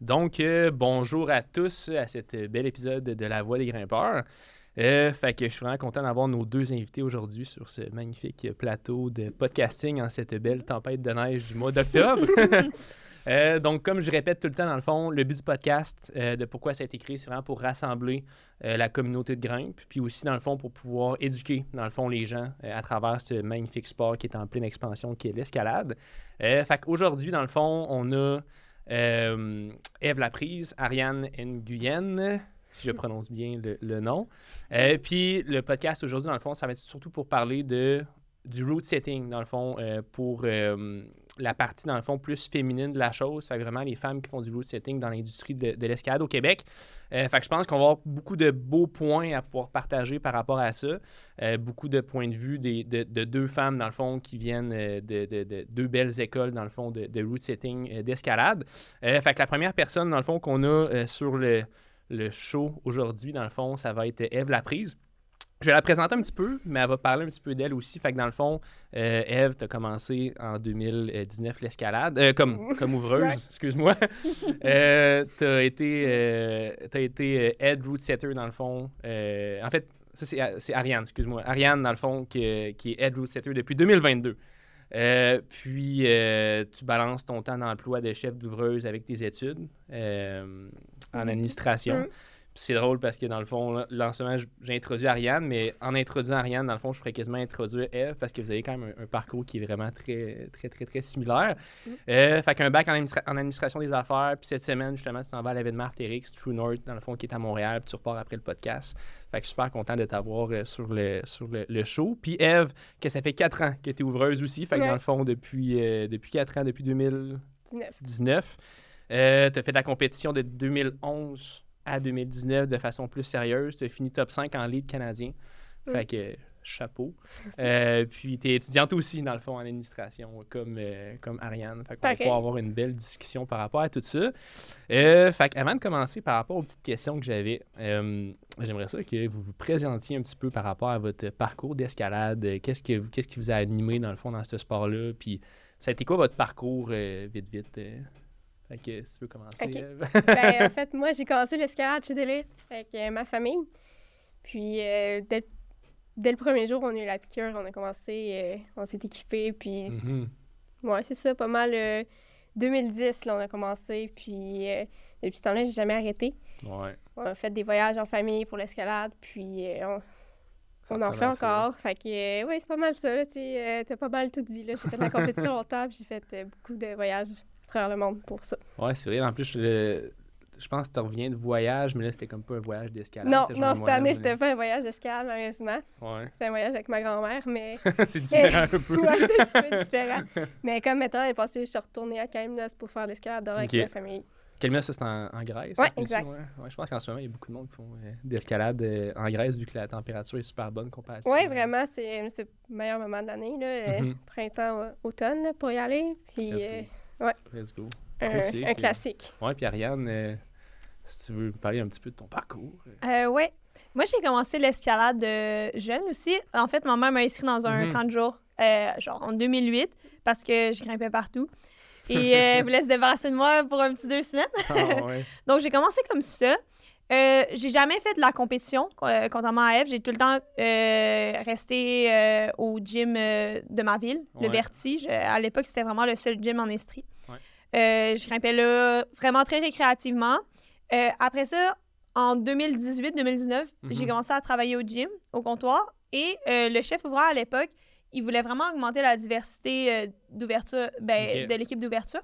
Donc, euh, bonjour à tous à cet bel épisode de La Voix des grimpeurs. Euh, fait que je suis vraiment content d'avoir nos deux invités aujourd'hui sur ce magnifique plateau de podcasting en cette belle tempête de neige du mois d'octobre. Euh, donc, comme je répète tout le temps, dans le fond, le but du podcast, de pourquoi ça a été créé, c'est vraiment pour rassembler la communauté de grimpe, puis aussi, dans le fond, pour pouvoir éduquer, dans le fond, les gens à travers ce magnifique sport qui est en pleine expansion, qui est l'escalade. fait qu'aujourd'hui, dans le fond, on a euh, Eve Laprise, Ariane Nguyen, si je prononce bien le, nom. Euh, puis le podcast aujourd'hui, dans le fond, ça va être surtout pour parler de, du route setting, dans le fond, euh, pour la partie, dans le fond, plus féminine de la chose. Fait vraiment les femmes qui font du route setting dans l'industrie de, de l'escalade au Québec. Euh, fait que je pense qu'on va avoir beaucoup de beaux points à pouvoir partager par rapport à ça. Euh, beaucoup de points de vue de, deux femmes, dans le fond, qui viennent euh, de, deux belles écoles, dans le fond, de, route setting d'escalade. fait que la première personne, dans le fond, qu'on a sur le show aujourd'hui, dans le fond, ça va être Eve Laprise. Je vais la présenter un petit peu, mais elle va parler un petit peu d'elle aussi. Fait que dans le fond, euh, Eve, tu as commencé en 2019 l'escalade, euh, comme, comme ouvreuse, excuse-moi. euh, tu as été, euh, as été head route setter dans le fond. en fait, ça c'est Ariane, excuse-moi. Ariane, dans le fond, qui, qui est head route setter depuis 2022. puis, tu balances ton temps d'emploi de chef d'ouvreuse avec tes études en administration. C'est drôle parce que dans le fond, là, en ce moment, j'ai introduit Ariane, mais en introduisant Ariane, dans le fond, je pourrais quasiment introduire Eve parce que vous avez quand même un, parcours qui est vraiment très, très, très, très similaire. Mm. Euh, fait qu'un bac en, administration des affaires, puis cette semaine, justement, tu t'en vas à l'événement Artérix, True North, dans le fond, qui est à Montréal, puis tu repars après le podcast. Fait que je suis super content de t'avoir euh, sur, le, sur le, show. Puis Eve, que ça fait quatre ans que tu es ouvreuse aussi. Fait que dans le fond, depuis, euh, depuis quatre ans, depuis 2019, tu as fait de la compétition de 2011 à 2019 de façon plus sérieuse. Tu as fini top 5 en lead canadien. Fait que chapeau. Euh, puis tu es étudiante aussi, dans le fond, en administration, comme, euh, comme Ariane. Fait qu'on va pouvoir avoir une belle discussion par rapport à tout ça. Euh, fait avant de commencer, par rapport aux petites questions que j'avais, j'aimerais ça que vous vous présentiez un petit peu par rapport à votre parcours d'escalade. Qu'est-ce, que, qu'est-ce qui vous a animé, dans le fond, dans ce sport-là? Puis ça a été quoi votre parcours, vite, vite? Fait que si tu veux commencer. ben, en fait, moi, j'ai commencé l'escalade chez Délire avec euh, ma famille. Puis, euh, dès, dès, le premier jour, on a eu la piqûre, on a commencé, euh, on s'est équipé. Puis, mm-hmm. ouais, c'est ça, pas mal. 2010, là, on a commencé. Puis, depuis ce temps-là, j'ai jamais arrêté. Ouais. On a fait des voyages en famille pour l'escalade. Puis, on, on en fait encore. Fait que, oui, c'est pas mal ça. Tu as pas mal tout dit. J'ai fait de la compétition longtemps, j'ai fait beaucoup de voyages travers le monde pour ça. Ouais, c'est vrai. En plus, je, je pense que tu reviens de voyage, mais là, c'était comme pas un voyage d'escalade. Non, non, cette année, c'était pas un voyage d'escalade, malheureusement. Ouais. C'était un voyage avec ma grand-mère, mais. c'est différent un peu. ouais, c'est un peu différent. mais comme maintenant, l'année passée, je suis retournée à Kalymnos pour faire l'escalade avec ma famille. Kalymnos, c'est en, en, Grèce? Oui, exact. Ouais. je pense qu'en ce moment, il y a beaucoup de monde qui font euh, d'escalade euh, en Grèce, vu que la température est super bonne comparativement. Oui, vraiment, c'est le meilleur moment de l'année, là, mm-hmm. printemps, automne, pour y aller. Puis, Ouais. Let's go. Un, classique. Ouais, puis Ariane, euh, si tu veux parler un petit peu de ton parcours. Euh, ouais. Moi, j'ai commencé l'escalade jeune aussi. En fait, ma mère m'a inscrit dans un 30 mhm. jours, euh, genre en 2008, parce que je grimpais partout. Et elle voulait se débarrasser de moi pour un petit deux semaines. Ah, ouais. Donc, j'ai commencé comme ça. Euh, j'ai jamais fait de la compétition, euh, contrairement à Eve. J'ai tout le temps euh, resté au gym de ma ville, le Vertige. À l'époque, c'était vraiment le seul gym en Estrie. je grimpais là vraiment très récréativement. après ça, en 2018-2019, j'ai mhm. commencé à travailler au gym, au comptoir. Et le chef ouvreur à l'époque, il voulait vraiment augmenter la diversité d'ouverture, ben, de l'équipe d'ouverture.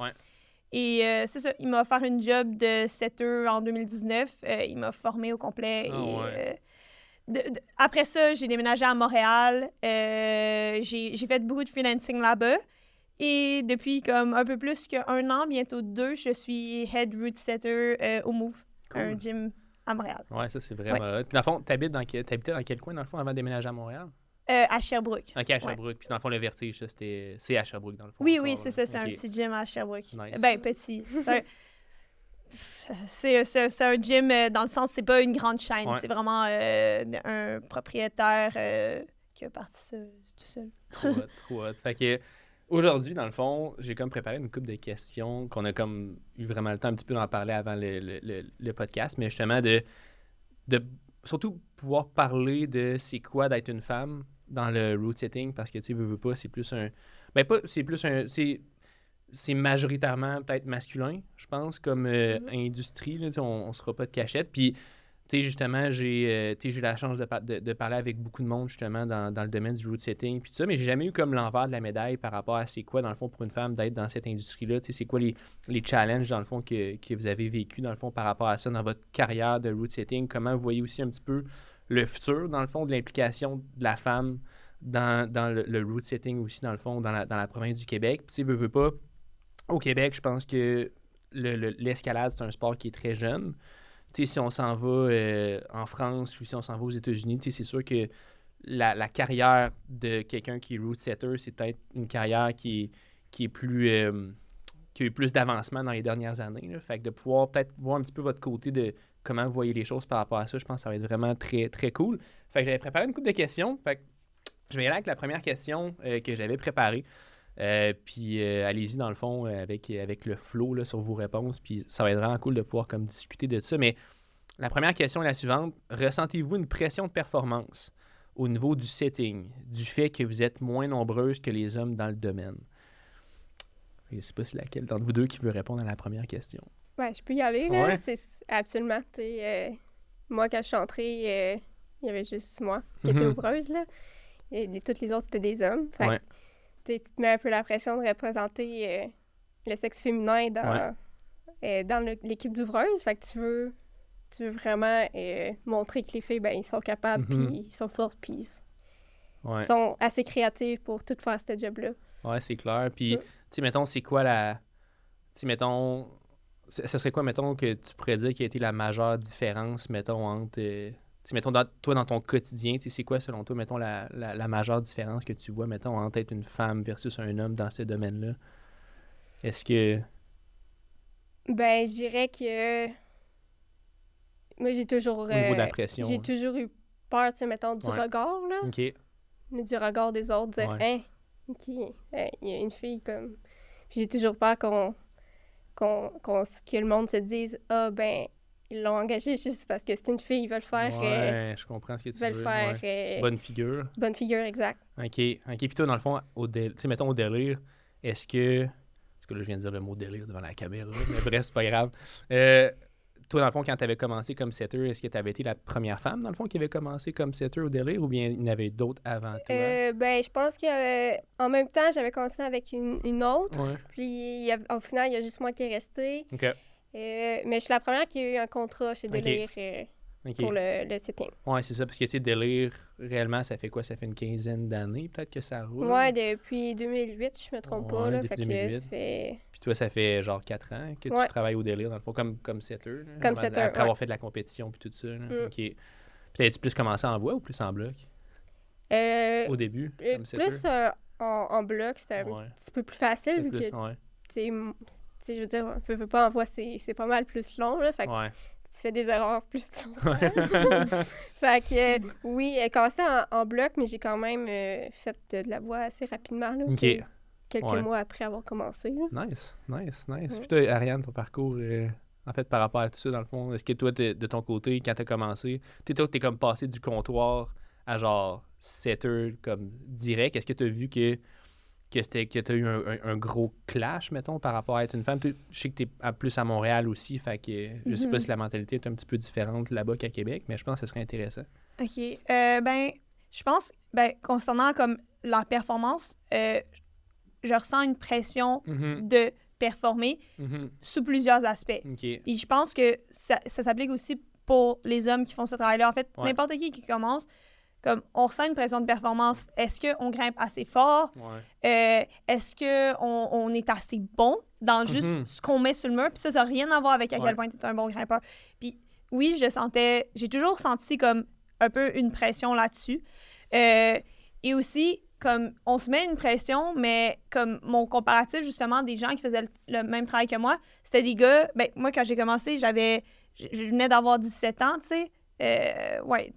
Et euh, c'est ça, il m'a offert une job de setter en 2019. Euh, il m'a formé au complet. Ah euh, après ça, j'ai déménagé à Montréal. j'ai fait beaucoup de freelancing là-bas. Et depuis comme un peu plus qu'un an, bientôt deux, je suis head route setter au Move, un gym à Montréal. Ouais, ça c'est vraiment. Puis dans le fond, t'habitais dans, dans quel coin dans le fond avant de déménager à Montréal? Euh, à Sherbrooke. OK, à Sherbrooke. Puis dans le fond, le vertige, c'était... c'est à Sherbrooke, dans le fond. Oui, oui, c'est ça. C'est un petit gym à Sherbrooke. Nice. Ben, petit. C'est un... gym euh, dans le sens, c'est pas une grande chaîne. C'est vraiment euh, un propriétaire qui a parti ça tout seul. trop hot, trop hot. Fait que aujourd'hui, dans le fond, j'ai comme préparé une couple de questions qu'on a comme eu vraiment le temps un petit peu d'en parler avant le, podcast, mais justement de, de surtout pouvoir parler de c'est quoi d'être une femme dans le root setting parce que tu sais, veux, veux pas, c'est plus un. Ben, pas, c'est plus un. C'est, c'est majoritairement peut-être masculin, je pense, comme euh, mm-hmm. industrie. Là, on ne sera pas de cachette. Puis tu sais, justement, j'ai euh, eu la chance de, de, parler avec beaucoup de monde, justement, dans, dans le domaine du root setting, puis tout ça, mais j'ai jamais eu comme l'envers de la médaille par rapport à c'est quoi, dans le fond, pour une femme d'être dans cette industrie-là. Tu sais, c'est quoi les, les, challenges, dans le fond, que, que, vous avez vécu, dans le fond, par rapport à ça, dans votre carrière de root setting? Comment vous voyez aussi un petit peu le futur, dans le fond, de l'implication de la femme dans, dans le, le, root setting aussi, dans le fond, dans la, dans la province du Québec. Puis, tu sais, veux, pas, au Québec, je pense que l'escalade, c'est un sport qui est très jeune si on s'en va euh, en France ou si on s'en va aux États-Unis, c'est sûr que la, carrière de quelqu'un qui est root setter, c'est peut-être une carrière qui, qui est plus euh, qui a eu plus d'avancement dans les dernières années. Fait que de pouvoir peut-être voir un petit peu votre côté de comment vous voyez les choses par rapport à ça, je pense que ça va être vraiment très, très cool. Fait que j'avais préparé une couple de questions. Fait que je vais y aller avec la première question euh, que j'avais préparée. Euh, puis euh, allez-y dans le fond avec, avec le flow là, sur vos réponses. Puis ça va être vraiment cool de pouvoir comme discuter de ça. Mais la première question est la suivante. Ressentez-vous une pression de performance au niveau du setting, du fait que vous êtes moins nombreuses que les hommes dans le domaine? Je ne sais pas si laquelle d'entre vous deux qui veut répondre à la première question. Ouais, je peux y aller, là. C'est absolument. moi, quand je suis entrée, il y avait juste moi qui était mhm. ouvreuse, là. Et toutes les autres, c'était des hommes. Fait tu te mets un peu la pression de représenter euh, le sexe féminin dans, euh, dans l'équipe d'ouvreuse. Fait que tu veux, tu veux vraiment euh, montrer que les filles, ben, ils sont capables, mm-hmm. puis ils sont fortes, puis ils sont assez créatifs pour tout faire ce job-là. Ouais, c'est clair. Puis, tu sais, mettons, c'est quoi la. Tu sais, mettons. Ce serait quoi, mettons, que tu pourrais dire qui a été la majeure différence, mettons, entre mettons, toi, dans ton quotidien, c'est quoi, selon toi, mettons, la, la, majeure différence que tu vois, mettons, entre être une femme versus un homme dans ce domaine-là? Est-ce que... Ben, je dirais que... Moi, j'ai toujours... Au niveau de la euh, pression. J'ai toujours eu peur, tu sais, mettons, du regard, là. OK. Du regard des autres, dire, hein, OK, il y a une fille comme... Puis j'ai toujours peur qu'on... Qu'on, que le monde se dise, ah, ben, ils l'ont engagée juste parce que c'est une fille, ils veulent faire. Ouais, euh, je comprends ce que tu veux. faire. Euh, bonne figure. Bonne figure, exact. OK. OK. Puis toi, dans le fond, au tu sais, mettons au délire, est-ce que. Parce que là, je viens de dire le mot délire devant la caméra, mais bref, c'est pas grave. Euh, toi, dans le fond, quand tu avais commencé comme setter, est-ce que tu avais été la première femme, dans le fond, qui avait commencé comme setter au délire ou bien il y en avait d'autres avant toi? ben, je pense qu'en même temps, j'avais commencé avec une, une autre. Puis, au final, il y a juste moi qui est resté. OK. Euh, mais je suis la première qui a eu un contrat chez Delire euh, pour le, le setting. Oui, c'est ça, parce que tu sais, Delire, réellement, ça fait quoi? Ça fait une quinzaine d'années peut-être que ça roule Oui, depuis 2008, je me trompe pas. Là, fait Que ça fait... Puis toi, ça fait genre 4 ans que tu travailles au Delire, dans le fond, comme, comme setter. comme setter. Après avoir fait de la compétition puis tout ça. Mm. OK. Puis as-tu plus commencé en voix ou plus en bloc? Euh, Au début, comme setter? Plus en, en, bloc, c'était un petit peu plus facile vu que sais, je veux dire, je veux pas en voix, c'est pas mal plus long, là. Fait que tu fais des erreurs plus longues. fait que, oui, elle commencé en, en, bloc, mais j'ai quand même euh, fait de la voix assez rapidement, là. quelques mois après avoir commencé. Nice, nice, nice. Puis toi, Ariane, ton parcours, euh, en fait, par rapport à tout ça, dans le fond, est-ce que toi, de ton côté, quand t'as commencé, tu es comme passé du comptoir à genre setter comme direct, est-ce que tu as vu que que tu as eu un, gros clash, mettons, par rapport à être une femme. je sais que tu es plus à Montréal aussi, fait que je sais pas mhm. si la mentalité est un petit peu différente là-bas qu'à Québec, mais je pense que ce serait intéressant. OK. Euh, ben, je pense, ben, concernant comme la performance, euh, je ressens une pression mhm. de performer mhm. sous plusieurs aspects. Et je pense que ça, s'applique aussi pour les hommes qui font ce travail-là. En fait, n'importe qui qui commence, comme on ressent une pression de performance. Est-ce qu'on grimpe assez fort? Euh, est-ce qu'on on est assez bon dans juste mm-hmm. ce qu'on met sur le mur? Puis ça, ça n'a rien à voir avec à quel point tu es un bon grimpeur. Puis oui, je sentais, j'ai toujours senti comme un peu une pression là-dessus. Euh, et aussi, comme on se met une pression, mais comme mon comparatif justement des gens qui faisaient le, même travail que moi, c'était des gars, ben moi quand j'ai commencé, j'avais, je venais d'avoir 17 ans, tu sais, Euh, ouais,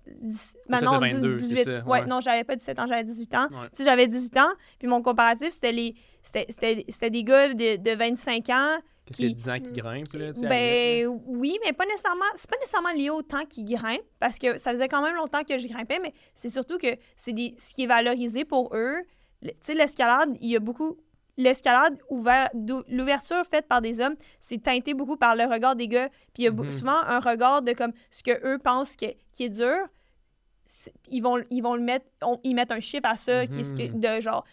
maintenant, 18. ouais. ouais. non, j'avais pas 17 ans, j'avais 18 ans. Si j'avais 18 ans, puis mon comparatif, c'était les c'était des gars de, de 25 ans a 10 ans qui grimpent, là, Ben oui, mais pas nécessairement. C'est pas nécessairement lié au temps qu'ils grimpent, parce que ça faisait quand même longtemps que je grimpais, mais c'est surtout que c'est ce qui est valorisé pour eux. Tu sais, l'escalade, il y a beaucoup. L'escalade ouvert, l'ouverture faite par des hommes, c'est teinté beaucoup par le regard des gars. Puis il y a mm-hmm. souvent un regard de comme ce que eux pensent qui est dur, ils vont, ils vont le mettre, ils mettent un chiffre à ça, qui est mhm. de genre,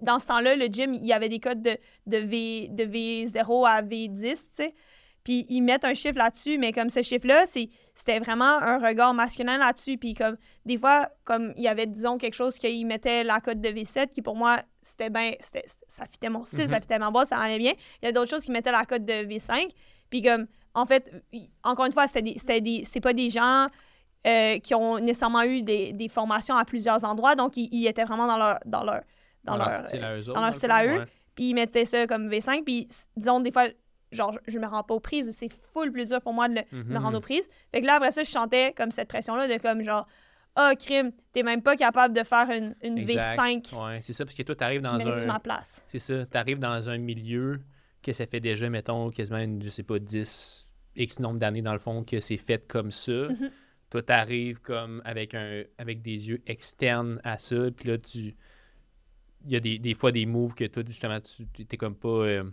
dans ce temps-là, le gym, il y avait des codes de, de, v, de V0 à V10, tu sais. Puis ils mettent un chiffre là-dessus, mais comme ce chiffre-là, c'était vraiment un regard masculin là-dessus. Puis comme, des fois, comme il y avait, disons, quelque chose qu'ils mettaient la cote de V7, qui pour moi, c'était bien, ça fitait mon style, ça mhm. fitait ma base, ça allait bien. Il y a d'autres choses qui mettaient la cote de V5. Puis comme, en fait, encore une fois, c'était des, c'est pas des gens euh, qui ont nécessairement eu des, des, formations à plusieurs endroits. Donc, ils, étaient vraiment dans leur, dans leur, dans, leur, style à eux. Dans leur style à eux. Puis, ils mettaient ça comme V5. Puis, disons, des fois, genre, je me rends pas aux prises ou c'est full plus dur pour moi de me mhm. rendre aux prises. Fait que là, après ça, je chantais comme cette pression-là de comme genre, ah, oh, crime, t'es même pas capable de faire une, une V5. Ouais, c'est ça, parce que toi, t'arrives dans un. ma place. C'est ça, t'arrives dans un milieu que ça fait déjà, mettons, quasiment, une, je sais pas, 10, X nombre d'années dans le fond, que c'est fait comme ça. Mhm. Toi, tu arrives comme avec, un, avec des yeux externes à ça, puis là, tu. Il y a des, des, fois des moves que toi, justement, tu t'es comme pas. Euh,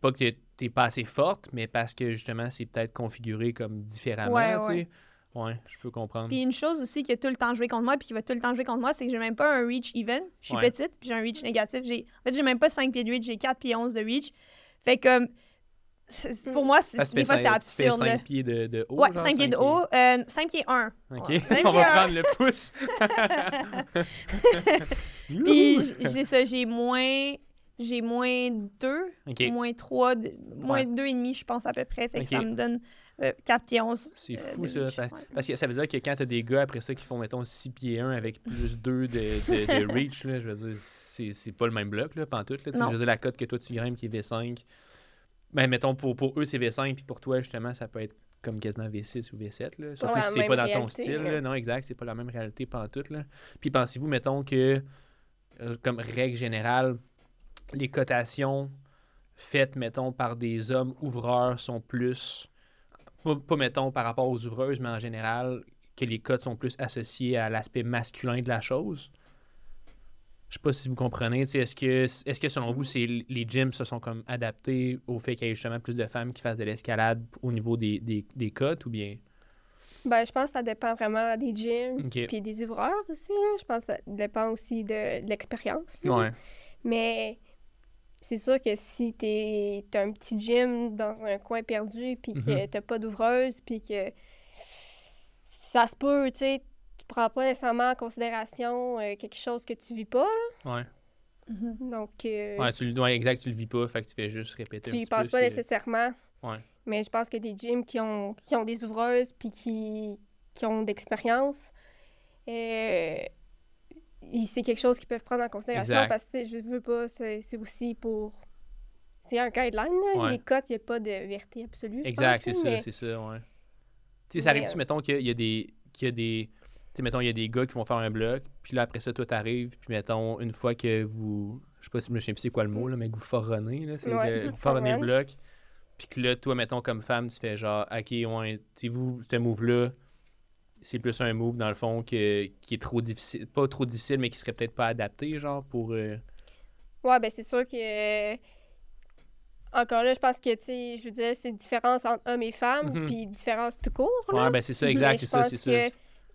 pas que t'es pas assez forte, mais parce que justement, c'est peut-être configuré comme différemment, ouais, tu sais. Ouais. je peux comprendre. Puis une chose aussi qui a tout le temps joué contre moi, puis qui va tout le temps jouer contre moi, c'est que j'ai même pas un reach even. Je suis petite, puis j'ai un reach négatif. En fait, j'ai même pas 5 pieds de reach, j'ai 4 pieds 11 de reach. Fait que pour moi, des fois, c'est absurde. 5 pieds de, de haut? Ouais, 5 pieds de haut. Euh, 5 pieds 1. OK. On va prendre le pouce. Puis, j'ai ça, j'ai moins... J'ai moins 2, moins 3, moins 2,5, je pense, à peu près. Fait que ça me donne 4 euh, pieds 11. C'est euh, fou, ça. Parce que ça veut dire que quand t'as des gars après ça qui font, mettons, 6 pieds 1 avec plus 2 de, de, de reach, là, je veux dire, c'est pas le même bloc, là, pantoute. Là, je veux dire, la cote que toi, tu grimpes qui est V5 ben, mettons, pour, pour eux, c'est V5, puis pour toi, justement, ça peut être comme quasiment V6 ou V7. Là. Surtout si c'est pas dans ton style. Non, exact, c'est pas la même réalité pantoute. Là. Puis pensez-vous, mettons que, euh, comme règle générale, les cotations faites, mettons, par des hommes ouvreurs sont plus, pas, pas, mettons, par rapport aux ouvreuses, mais en général, que les cotes sont plus associées à l'aspect masculin de la chose. Je sais pas si vous comprenez. Est-ce que, est que selon vous, les gyms se sont comme adaptés au fait qu'il y ait justement plus de femmes qui fassent de l'escalade au niveau des, des, des cotes ou bien? Ben, je pense que ça dépend vraiment des gyms puis des ouvreurs aussi. Je pense que ça dépend aussi de, l'expérience. Ouais. Mais c'est sûr que si t'es as un petit gym dans un coin perdu puis que mm-hmm. t'as pas d'ouvreuse puis que ça se peut, tu sais, prends pas nécessairement en considération euh, quelque chose que tu vis pas. Là. Ouais. Mm-hmm. Donc. Euh, ouais, tu, ouais, exact, tu le vis pas, fait que tu fais juste répéter. Tu y penses pas nécessairement. Ouais. Mais je pense que des gyms qui ont, qui ont des ouvreuses puis qui, qui ont d'expérience, euh, c'est quelque chose qu'ils peuvent prendre en considération parce que je veux pas, c'est aussi pour. C'est un guideline, là. Les cotes, il n'y a pas de vérité absolue. Exact, c'est ça, c'est ça, ouais. Tu sais, ça arrive-tu, mettons, qu'il y a des. Qu'il y a des sais, mettons, il y a des gars qui vont faire un bloc, puis là, après ça, toi, t'arrives, puis mettons, une fois que vous. Je sais pas si je me souviens plus c'est quoi le mot, là, mais que vous foronnez, là, c'est vous foronnez le bloc, puis que là, toi, mettons, comme femme, tu fais genre, ok, ouais, tu vous, ce move-là, c'est plus un move, dans le fond, que, qui est trop difficile, pas trop difficile, mais qui serait peut-être pas adapté, genre, pour. Euh, ouais, ben, c'est sûr que. Encore là, je pense que, tu sais, je veux dire, c'est une différence entre hommes et femmes, mm-hmm. puis différence tout court. Là. Ouais, ben, c'est ça, exact, c'est ça, c'est ça.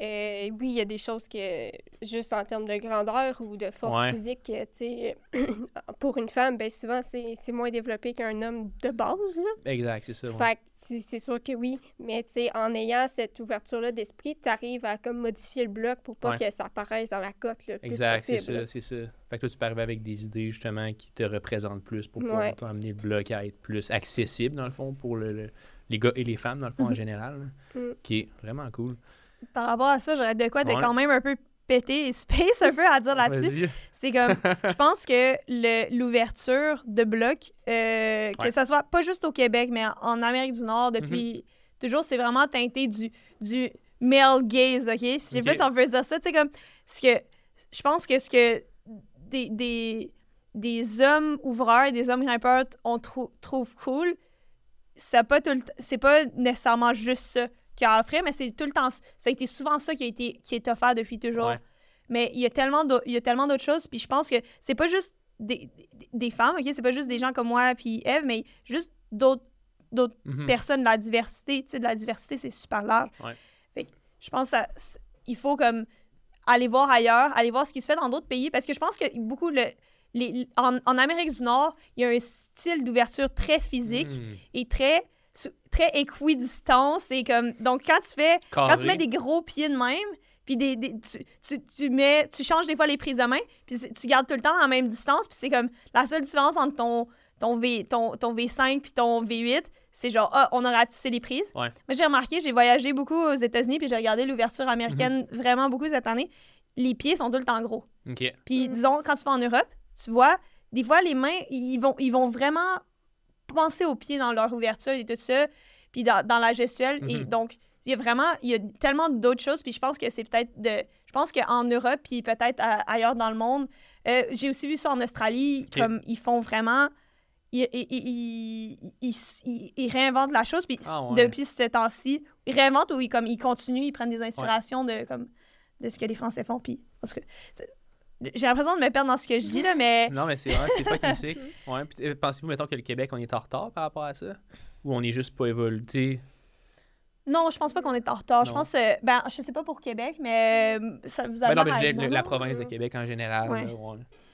Euh, oui, il y a des choses que, juste en termes de grandeur ou de force physique, tu sais, pour une femme, ben souvent, c'est moins développé qu'un homme de base. Exact, c'est ça. Fait c'est sûr que oui, mais tu en ayant cette ouverture-là d'esprit, tu arrives à comme modifier le bloc pour pas que ça apparaisse dans la cote le exact, c'est ça, c'est ça. Fait que toi, tu peux arriver avec des idées, justement, qui te représentent plus pour pouvoir amener le bloc à être plus accessible, dans le fond, pour le, les gars et les femmes, dans le fond, en mm-hmm. général, mm. qui est vraiment cool par rapport à ça, j'aurais de quoi de quand même un peu pété et space un peu à dire là-dessus. C'est comme, je pense que l'ouverture de blocs, euh, que ce soit pas juste au Québec, mais en Amérique du Nord depuis, toujours, c'est vraiment teinté du, du male gaze, OK? Je sais pas si on peut dire ça. Tu sais, comme, ce que, je pense que ce que des, des, des hommes ouvreurs et des hommes grimpeurs on trouve cool, c'est pas, c'est pas nécessairement juste ça qui a offert, mais c'est tout le temps, ça a été souvent ça qui a été, qui est offert depuis toujours. Mais il y a tellement d'autres choses, puis je pense que c'est pas juste des, des, femmes, OK? C'est pas juste des gens comme moi puis Eve, mais juste d'autres d'autres mhm. personnes, de la diversité. Tu sais, de la diversité, c'est super large. Fait je pense qu'il faut comme aller voir ailleurs, aller voir ce qui se fait dans d'autres pays, parce que je pense que beaucoup le, les, en, en, Amérique du Nord, il y a un style d'ouverture très physique hmm. et très très équidistance et comme donc quand tu fais quand tu mets des gros pieds de même puis des, tu, tu, tu, mets tu changes des fois les prises de main puis tu gardes tout le temps la même distance puis c'est comme la seule différence entre ton ton V ton, ton V5 puis ton V8 c'est genre ah on a ratissé les prises. Ouais. moi j'ai remarqué j'ai voyagé beaucoup aux États-Unis puis j'ai regardé l'ouverture américaine mhm. vraiment beaucoup cette année. Les pieds sont tout le temps gros. Puis disons quand tu vas en Europe tu vois, des fois, les mains, ils vont, ils vont vraiment penser aux pieds dans leur ouverture et tout ça, puis dans, la gestuelle. Et mhm. donc, il y a vraiment, il y a tellement d'autres choses, puis je pense que c'est peut-être de... Je pense qu'en Europe, puis peut-être ailleurs dans le monde, euh, j'ai aussi vu ça en Australie, comme ils font vraiment... Ils, ils, réinventent la chose, puis ah, depuis ce temps-ci, ils réinventent ou ils, comme, ils continuent, ils prennent des inspirations de, comme, de ce que les Français font, puis... Parce que j'ai l'impression de me perdre dans ce que je dis, là, mais. Non, mais c'est vrai, c'est musique. Ouais. Euh, pensez-vous, mettons, que le Québec, on est en retard par rapport à ça? Ou on est juste pas évolué? Non, je pense pas qu'on est en retard. Je pense, euh, ben, je sais pas pour Québec, mais euh, ça vous avez. Ben non, mais la, la province de Québec en général.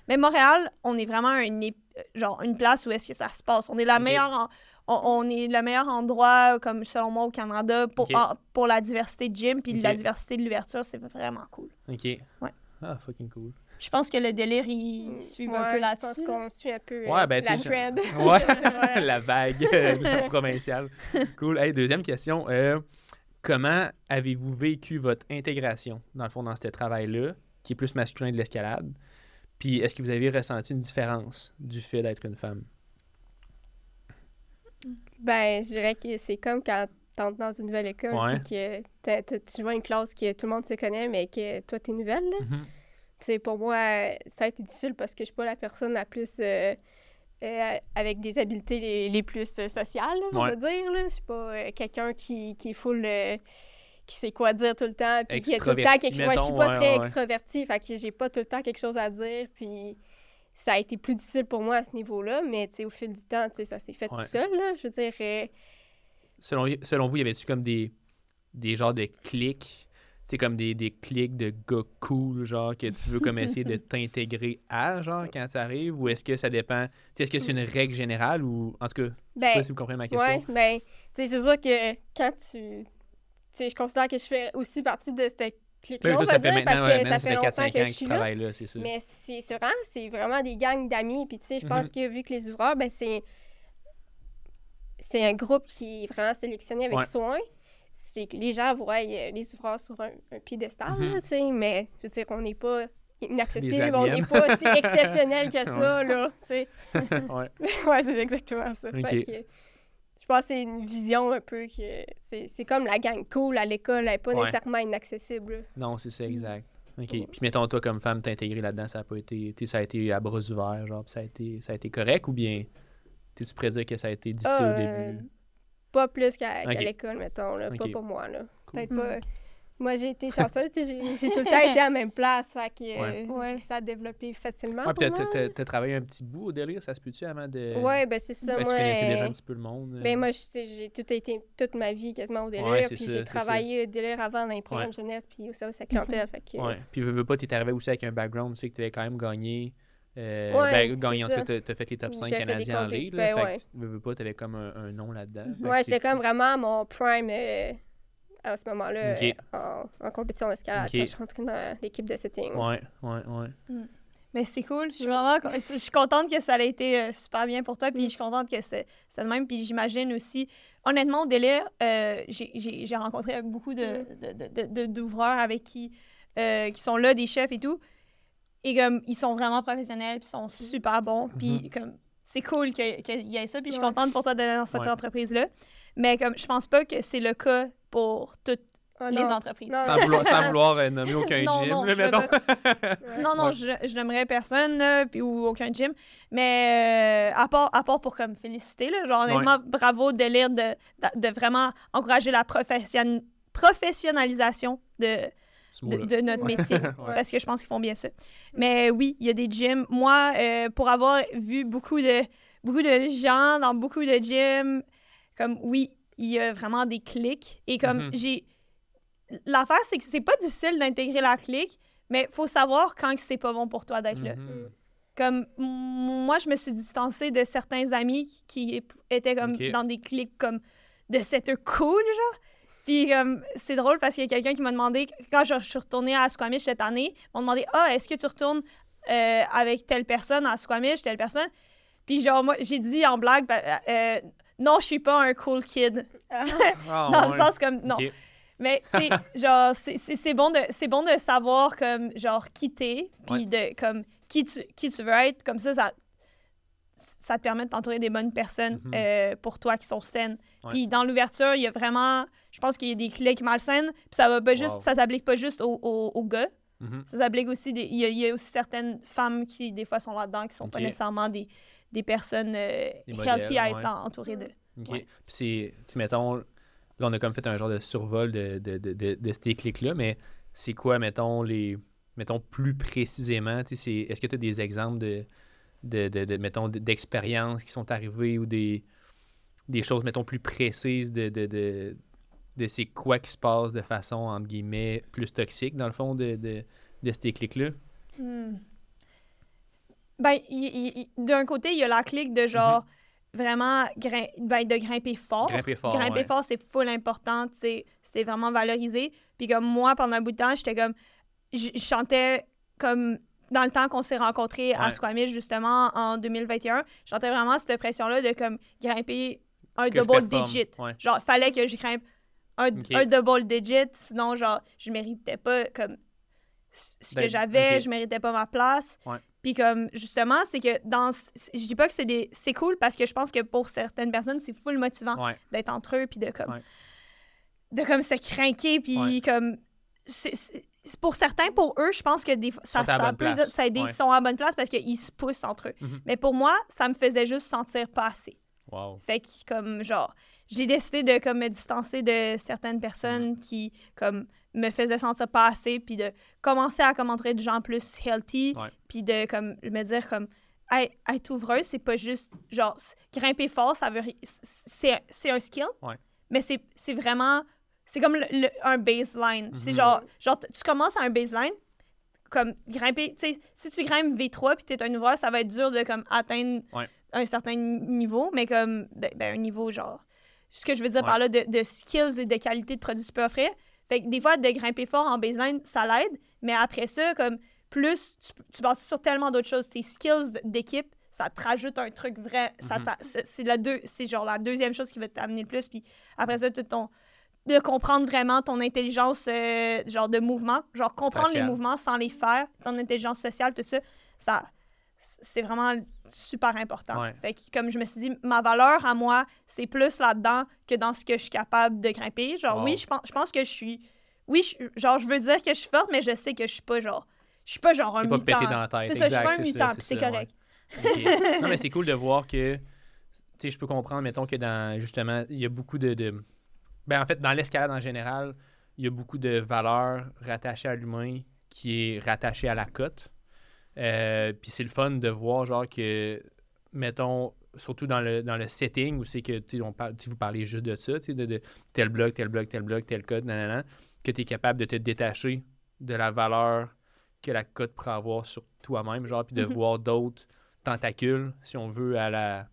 Mais Montréal, on est vraiment une, genre, une place où est-ce que ça se passe. On est la meilleure. on, est le meilleur endroit, comme selon moi, au Canada pour, pour la diversité de gym. Puis la diversité de l'ouverture, c'est vraiment cool. OK. Ouais. Ah, fucking cool. Je pense que le délire, il suit un peu là-dessus. Je pense qu'on suit un peu ouais, ben, la trend. Ouais, la vague provinciale. Cool. Hey, deuxième question. Euh, comment avez-vous vécu votre intégration, dans le fond, dans ce travail-là, qui est plus masculin de l'escalade? Puis, est-ce que vous avez ressenti une différence du fait d'être une femme? Ben, je dirais que c'est comme quand tu entres dans une nouvelle école et que tu vois une classe que tout le monde se connaît, mais que toi, tu es nouvelle. Là. Pour moi, ça a été difficile parce que je suis pas la personne la plus. Euh, euh, avec des habiletés les, plus euh, sociales, on va dire. Là. Je suis pas quelqu'un qui, qui est full. qui sait quoi dire tout le temps, puis qui a tout le temps quelque chose. je suis pas très extravertie, fait que j'ai pas tout le temps quelque chose à dire, puis ça a été plus difficile pour moi à ce niveau-là, mais au fil du temps, ça s'est fait tout seul. Là. Je veux dire. Selon, selon vous, y avait-tu comme des, des genres de clics c'est comme des, des clics de gars cool, genre, que tu veux comme essayer de t'intégrer à, genre, quand ça arrive, ou est-ce que ça dépend, est-ce que c'est une règle générale, ou, en tout cas, je sais pas ben, si vous comprenez ma question. Ouais, ben, c'est sûr que quand tu, tu sais, je considère que je fais aussi partie de cette clique-là, on va dire, parce que ça, fait longtemps que, je suis là, là ça. mais c'est vraiment, c'est vraiment des gangs d'amis, puis tu sais, je pense mm-hmm. que vu que les ouvreurs, ben, c'est c'est un groupe qui est vraiment sélectionné avec soin c'est que les gens voient euh, les ouvreurs sur un, piédestal, mm -hmm. mais je veux dire, on n'est pas inaccessible, on n'est pas aussi exceptionnel que ça, là, tu sais. ouais. ouais c'est exactement ça. je pense que c'est une vision un peu que c'est comme la gang cool à l'école, elle n'est pas nécessairement inaccessible. Non, c'est ça, exact. OK. Puis mettons, toi, comme femme, t'intégrer là-dedans, ça a pas été... Ça a été à bras ouverts, genre, ça a été, ça a été correct ou bien... tu dire que ça a été difficile au euh, début? Pas plus qu'à l'école, mettons, là. Pas pour moi, là. Peut-être pas... Hmm. Moi, j'ai été chanceuse, j'ai tout le temps été à la même place, fait que ouais. ça a développé facilement ouais, pour moi. T'as travaillé un petit bout au délire, ça se peut-tu avant de... Ouais, ben c'est ça, ben, moi... Tu connaissais déjà un petit peu le monde. Ben moi, j'ai tout été, toute ma vie quasiment au délire, puis j'ai travaillé au délire avant dans les programmes jeunesse, puis au clientèle, fait que... Ouais, puis veux, veux pas, t'es arrivé aussi avec un background, tu sais, que t'avais quand même gagné... Euh, ben, gagné, en tout cas, t'as fait les top 5 canadiens en ligue. Ben, fait que, veux, pas, t'avais comme un, un, nom là-dedans. Ouais, j'étais comme vraiment mon prime euh, à ce moment-là en, en, compétition d'escalade quand je suis rentrée dans l'équipe de setting. Ouais, ouais, ouais. Mm. Mais c'est cool. Je suis vraiment je suis contente que ça ait été euh, super bien pour toi. Puis je suis contente que c'est le même. Puis j'imagine aussi, honnêtement, au délai, euh, j'ai rencontré beaucoup d'ouvreurs de, de, avec qui, qui sont là, des chefs et tout. Et comme, ils sont vraiment professionnels, puis ils sont mm. super bons. Puis mm-hmm. comme, c'est cool qu'il y ait ça. Puis je suis contente pour toi d'être dans cette entreprise-là. Mais comme je pense pas que c'est le cas pour toutes ah, les entreprises. sans vouloir, euh, nommer aucun non, gym, non, non, non, je, je n'aimerais personne, puis, ou aucun gym. Mais euh, à, part, à part pour comme féliciter, là, genre honnêtement, bravo de lire, de, de, vraiment encourager la profession, professionnalisation de, de, notre métier. Parce que je pense qu'ils font bien ça. Mais oui, il y a des gyms. Moi, euh, pour avoir vu beaucoup de, beaucoup de gens dans beaucoup de gyms, comme oui, il y a vraiment des clics. Et comme mhm. j'ai l'affaire, c'est que c'est pas difficile d'intégrer la clique, mais il faut savoir quand c'est pas bon pour toi d'être là. Mhm. Comme moi, je me suis distancée de certains amis qui étaient comme dans des clics comme de cette cool, genre. Puis comme c'est drôle parce qu'il y a quelqu'un qui m'a demandé, quand je, suis retournée à Squamish cette année, ils m'ont demandé Ah, est-ce que tu retournes euh, avec telle personne à Squamish, telle personne Puis genre, moi, j'ai dit en blague, ben, euh, non, je suis pas un cool kid. Ah, dans le sens comme, non. Mais, sais, genre, c'est bon, de, bon de savoir, comme, genre, quitter, puis de, comme, qui tu, qui tu veux être. Comme ça, ça, ça te permet de t'entourer des bonnes personnes mhm. euh, pour toi qui sont saines. Puis dans l'ouverture, il y a vraiment, je pense qu'il y a des clics malsaines, puis ça va pas juste, ça s'applique pas juste aux, aux, gars. Mhm. Ça s'applique aussi, il, y a, aussi certaines femmes qui, des fois, sont là-dedans, qui sont pas nécessairement des, des personnes euh, healthy à être entourées de. OK. Puis c'est, mettons, Là, on a comme fait un genre de survol de, de, de, de ces clics-là, mais c'est quoi, mettons, les. Mettons plus précisément, est-ce que tu as des exemples de, de, de, mettons, d'expériences qui sont arrivées ou des, des choses, mettons, plus précises de, de, de, de c'est quoi qui se passe de façon, entre guillemets, plus toxique, dans le fond, de, de, de ces clics-là? Hmm. Ben, d'un côté, il y a la clique de genre, mm-hmm vraiment ben, de grimper fort. Grimper fort, grimper fort c'est full important, c'est vraiment valorisé. Puis comme moi, pendant un bout de temps, j'étais comme... Je chantais comme dans le temps qu'on s'est rencontrés à Squamish, justement, en 2021, j'entendais vraiment cette pression-là de comme grimper un double digit. Genre, fallait que je grimpe un, double digit, sinon, genre, je méritais pas comme ce que ben, j'avais, je méritais pas ma place. Puis comme justement, c'est que dans je dis pas que c'est des c'est cool parce que je pense que pour certaines personnes, c'est full motivant d'être entre eux puis de comme de comme se craquer puis comme c'est pour certains, pour eux, je pense que des, ça, ça, peut, ça ils sont à bonne place parce qu'ils se poussent entre eux. Mm-hmm. Mais pour moi, ça me faisait juste sentir pas assez. Fait que, comme, genre, j'ai décidé de, comme, me distancer de certaines personnes mm-hmm. qui, comme, me faisait sentir pas assez, puis de commencer à commenter de gens plus healthy, puis de comme me dire comme hey, être ouvreuse, c'est pas juste genre grimper fort, ça veut c'est c'est un skill, mais c'est c'est vraiment c'est comme le, un baseline. C'est mhm. genre genre tu commences à un baseline comme grimper, tu sais, si tu grimpes V3 puis t'es un ouvreur, ça va être dur de comme atteindre un certain niveau, mais comme ben, ben, un niveau genre ce que je veux dire par là de, de, skills et de qualité de produit que tu peux offrir, fait que des fois, de grimper fort en baseline, ça l'aide. Mais après ça, comme plus, tu, tu passes sur tellement d'autres choses. Tes skills d'équipe, ça te rajoute un truc vrai. Mhm. C'est la deux, c'est genre la deuxième chose qui va t'amener le plus. Puis après ça, ton, de comprendre vraiment ton intelligence euh, genre de mouvement. Genre comprendre les mouvements sans les faire, ton intelligence sociale, tout ça, ça c'est vraiment super important. Fait que, comme je me suis dit, ma valeur à moi, c'est plus là-dedans que dans ce que je suis capable de grimper. Genre, oui, je pense, je pense que je suis. Oui, genre, je veux dire que je suis forte, mais je sais que je suis pas genre. Je suis pas genre un mutant. C'est ça, je suis pas un mutant, c'est correct. non, mais c'est cool de voir que. Tu sais, je peux comprendre, mettons, que dans. Justement, il y a beaucoup de. de... Ben, en fait, dans l'escalade en général, il y a beaucoup de valeurs rattachées à l'humain qui est rattachée à la cote. Euh, puis c'est le fun de voir, genre, que, mettons, surtout dans le, dans le setting où c'est que, tu on vous parlez juste de ça, de, de tel bloc, tel bloc, tel bloc, tel code, nanana, que tu es capable de te détacher de la valeur que la code pourrait avoir sur toi-même, genre, puis de mm-hmm. voir d'autres tentacules, si on veut, à la.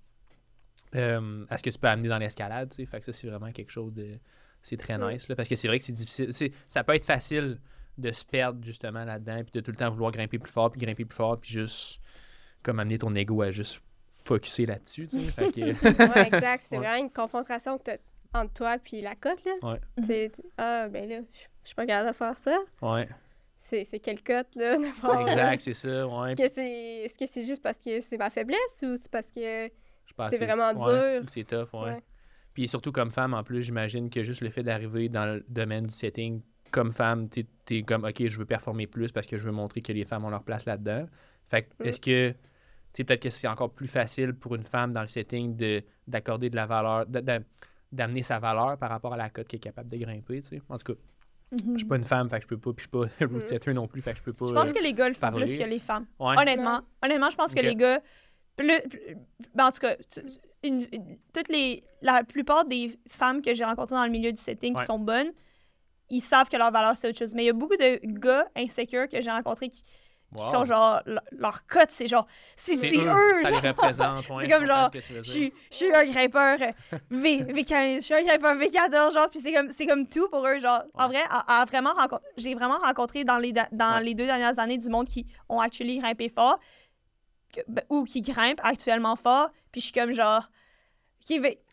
Euh, à ce que tu peux amener dans l'escalade, tu sais. Fait que ça, c'est vraiment quelque chose de. C'est très nice, là, parce que c'est vrai que c'est difficile. Ça peut être facile de se perdre justement là-dedans, puis de tout le temps vouloir grimper plus fort, puis grimper plus fort, puis juste comme amener ton ego à juste focuser là-dessus. Tu sais. ouais, exact. C'est vraiment une confrontation que entre toi puis la cote. Là. Ouais. Ah, ben là, je suis pas capable de faire ça. Ouais. C'est, c'est quelle cote, là? exact, c'est ça. Ouais. Est-ce que c'est, est-ce que c'est juste parce que c'est ma faiblesse ou c'est parce que c'est vraiment dur? C'est tough, ouais. Puis surtout comme femme, en plus, j'imagine que juste le fait d'arriver dans le domaine du setting comme femme, tu es, comme, OK, je veux performer plus parce que je veux montrer que les femmes ont leur place là-dedans. Fait que, est-ce que, tu sais, peut-être que c'est encore plus facile pour une femme dans le setting d'accorder de, la valeur, d'amener sa valeur par rapport à la cote qui est capable de grimper, tu sais? En tout cas, je suis mhm. pas une femme, fait que je peux pas, puis je suis pas route setter non plus, fait que je peux pas. Je pense que les gars le font plus que les femmes. Honnêtement, honnêtement, je pense que les gars, plus, ben, en tout cas, toutes les, la plupart des femmes que j'ai rencontrées dans le milieu du setting qui sont bonnes, ils savent que leur valeur c'est autre chose. Mais il y a beaucoup de gars insécures que j'ai rencontrés qui, sont genre leur cote c'est genre c'est eux, ça les représente c'est comme genre je suis un grimpeur V V15 je suis un grimpeur V14 genre puis c'est comme c'est comme tout pour eux genre. En vrai à, vraiment j'ai vraiment rencontré dans les dans les deux dernières années du monde qui ont actually grimpé fort ben, ou qui grimpent actuellement fort puis je suis comme genre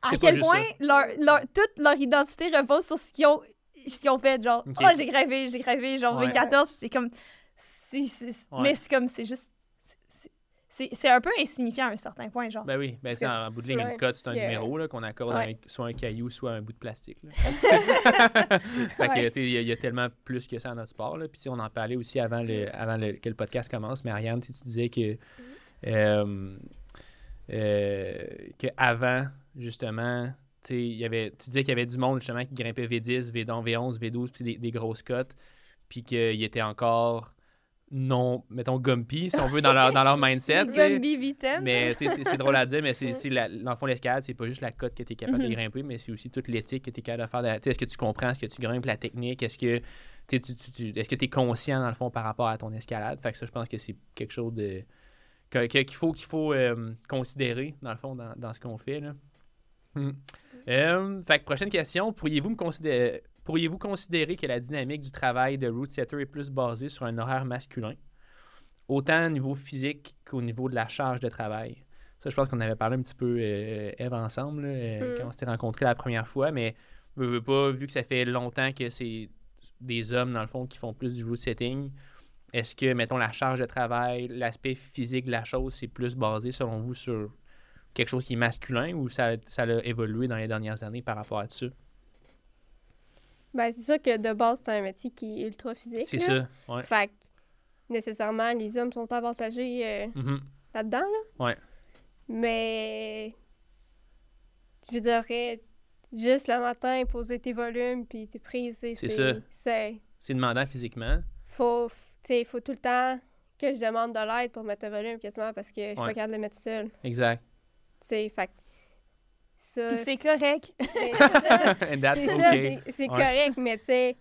à quel point leur, leur, toute leur identité repose sur ce qu'ils ont qu'ils ont fait genre oh j'ai grimpé j'ai grimpé genre V14 c'est comme mais c'est comme, c'est juste. C'est un peu insignifiant à un certain point, genre. Ben oui, ben c'est en bout de ligne, une cote, c'est un numéro qu'on accorde soit un caillou, soit un bout de plastique. fait que, il y, a tellement plus que ça dans notre sport. Là. Puis on en parlait aussi avant, le, avant le, que le podcast commence. Mais Ariane, tu disais que, euh, euh, que avant, justement, y avait, tu disais qu'il y avait du monde justement qui grimpait V10, V11, V11, V12, puis des, des grosses cotes, puis qu'il était encore non, mettons, gumpy, si on veut, dans leur, dans leur mindset. gumpy vitem. Mais c'est drôle à dire, mais c'est dans le fond, l'escalade, c'est pas juste la cote que tu es capable de mm-hmm. grimper, mais c'est aussi toute l'éthique que tu es capable de faire. Est-ce que tu comprends ce que tu grimpes, la technique? Est-ce que tu est-ce que tu es conscient, dans le fond, par rapport à ton escalade? Fait que ça, je pense que c'est quelque chose de qu'il faut, qu'il faut euh, considérer, dans le fond, dans, dans ce qu'on fait. Là. Hmm. Euh, fait que prochaine question, pourriez-vous me considérer Pourriez-vous considérer que la dynamique du travail de route setter est plus basée sur un horaire masculin, autant au niveau physique qu'au niveau de la charge de travail? Ça, je pense qu'on avait parlé un petit peu, euh, Eve, ensemble, euh, mm. quand on s'était rencontrés la première fois, mais veux pas, vu que ça fait longtemps que c'est des hommes, dans le fond, qui font plus du route setting, est-ce que, mettons, la charge de travail, l'aspect physique de la chose, c'est plus basé, selon vous, sur quelque chose qui est masculin ou ça, ça a évolué dans les dernières années par rapport à ça? Ben, c'est ça que de base, c'est un métier qui est ultra physique. C'est ça, ouais. Fait que, nécessairement, les hommes sont avantagés euh, mm-hmm. là-dedans, là. Ouais. Mais, je dirais, juste le matin, poser tes volumes puis tes prises, c'est ça. C'est demandant physiquement. Faut, faut tout le temps que je demande de l'aide pour mettre un volume quasiment parce que je suis pas capable de le mettre seul. Exact. Sais, fait c'est correct. C'est correct, mais tu sais,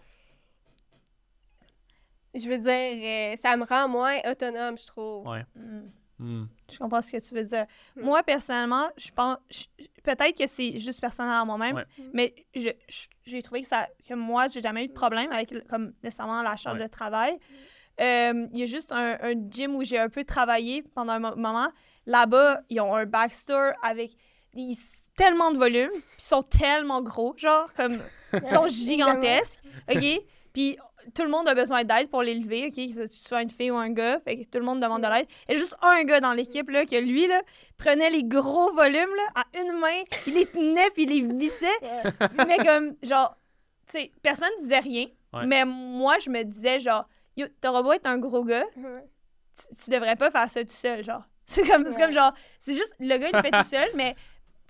je veux dire, euh, ça me rend moins autonome, je trouve. Ouais. Mm. Mm. Je comprends ce que tu veux dire. Mm. Moi, personnellement, je pense. Peut-être que c'est juste personnel à moi-même, mais j'ai trouvé que, ça, que moi, j'ai jamais eu de problème avec comme nécessairement la charge de travail. Euh, il y a juste un, un gym où j'ai un peu travaillé pendant un moment. Là-bas, ils ont un backstore avec des tellement de volume, puis ils sont tellement gros, genre, comme, ils sont gigantesques, OK? Puis tout le monde a besoin d'aide pour les lever, OK? Que tu sois une fille ou un gars, fait que tout le monde demande de l'aide. Il y a juste un gars dans l'équipe, là, que lui, là, prenait les gros volumes, là, à une main, il les tenait, puis il les vissait. mais comme, genre, tu sais, personne disait rien, mais moi, je me disais, genre, Yo, t'auras beau être un gros gars, tu devrais pas faire ça tout seul, genre. C'est comme, comme genre, c'est juste, le gars, il le fait tout seul, mais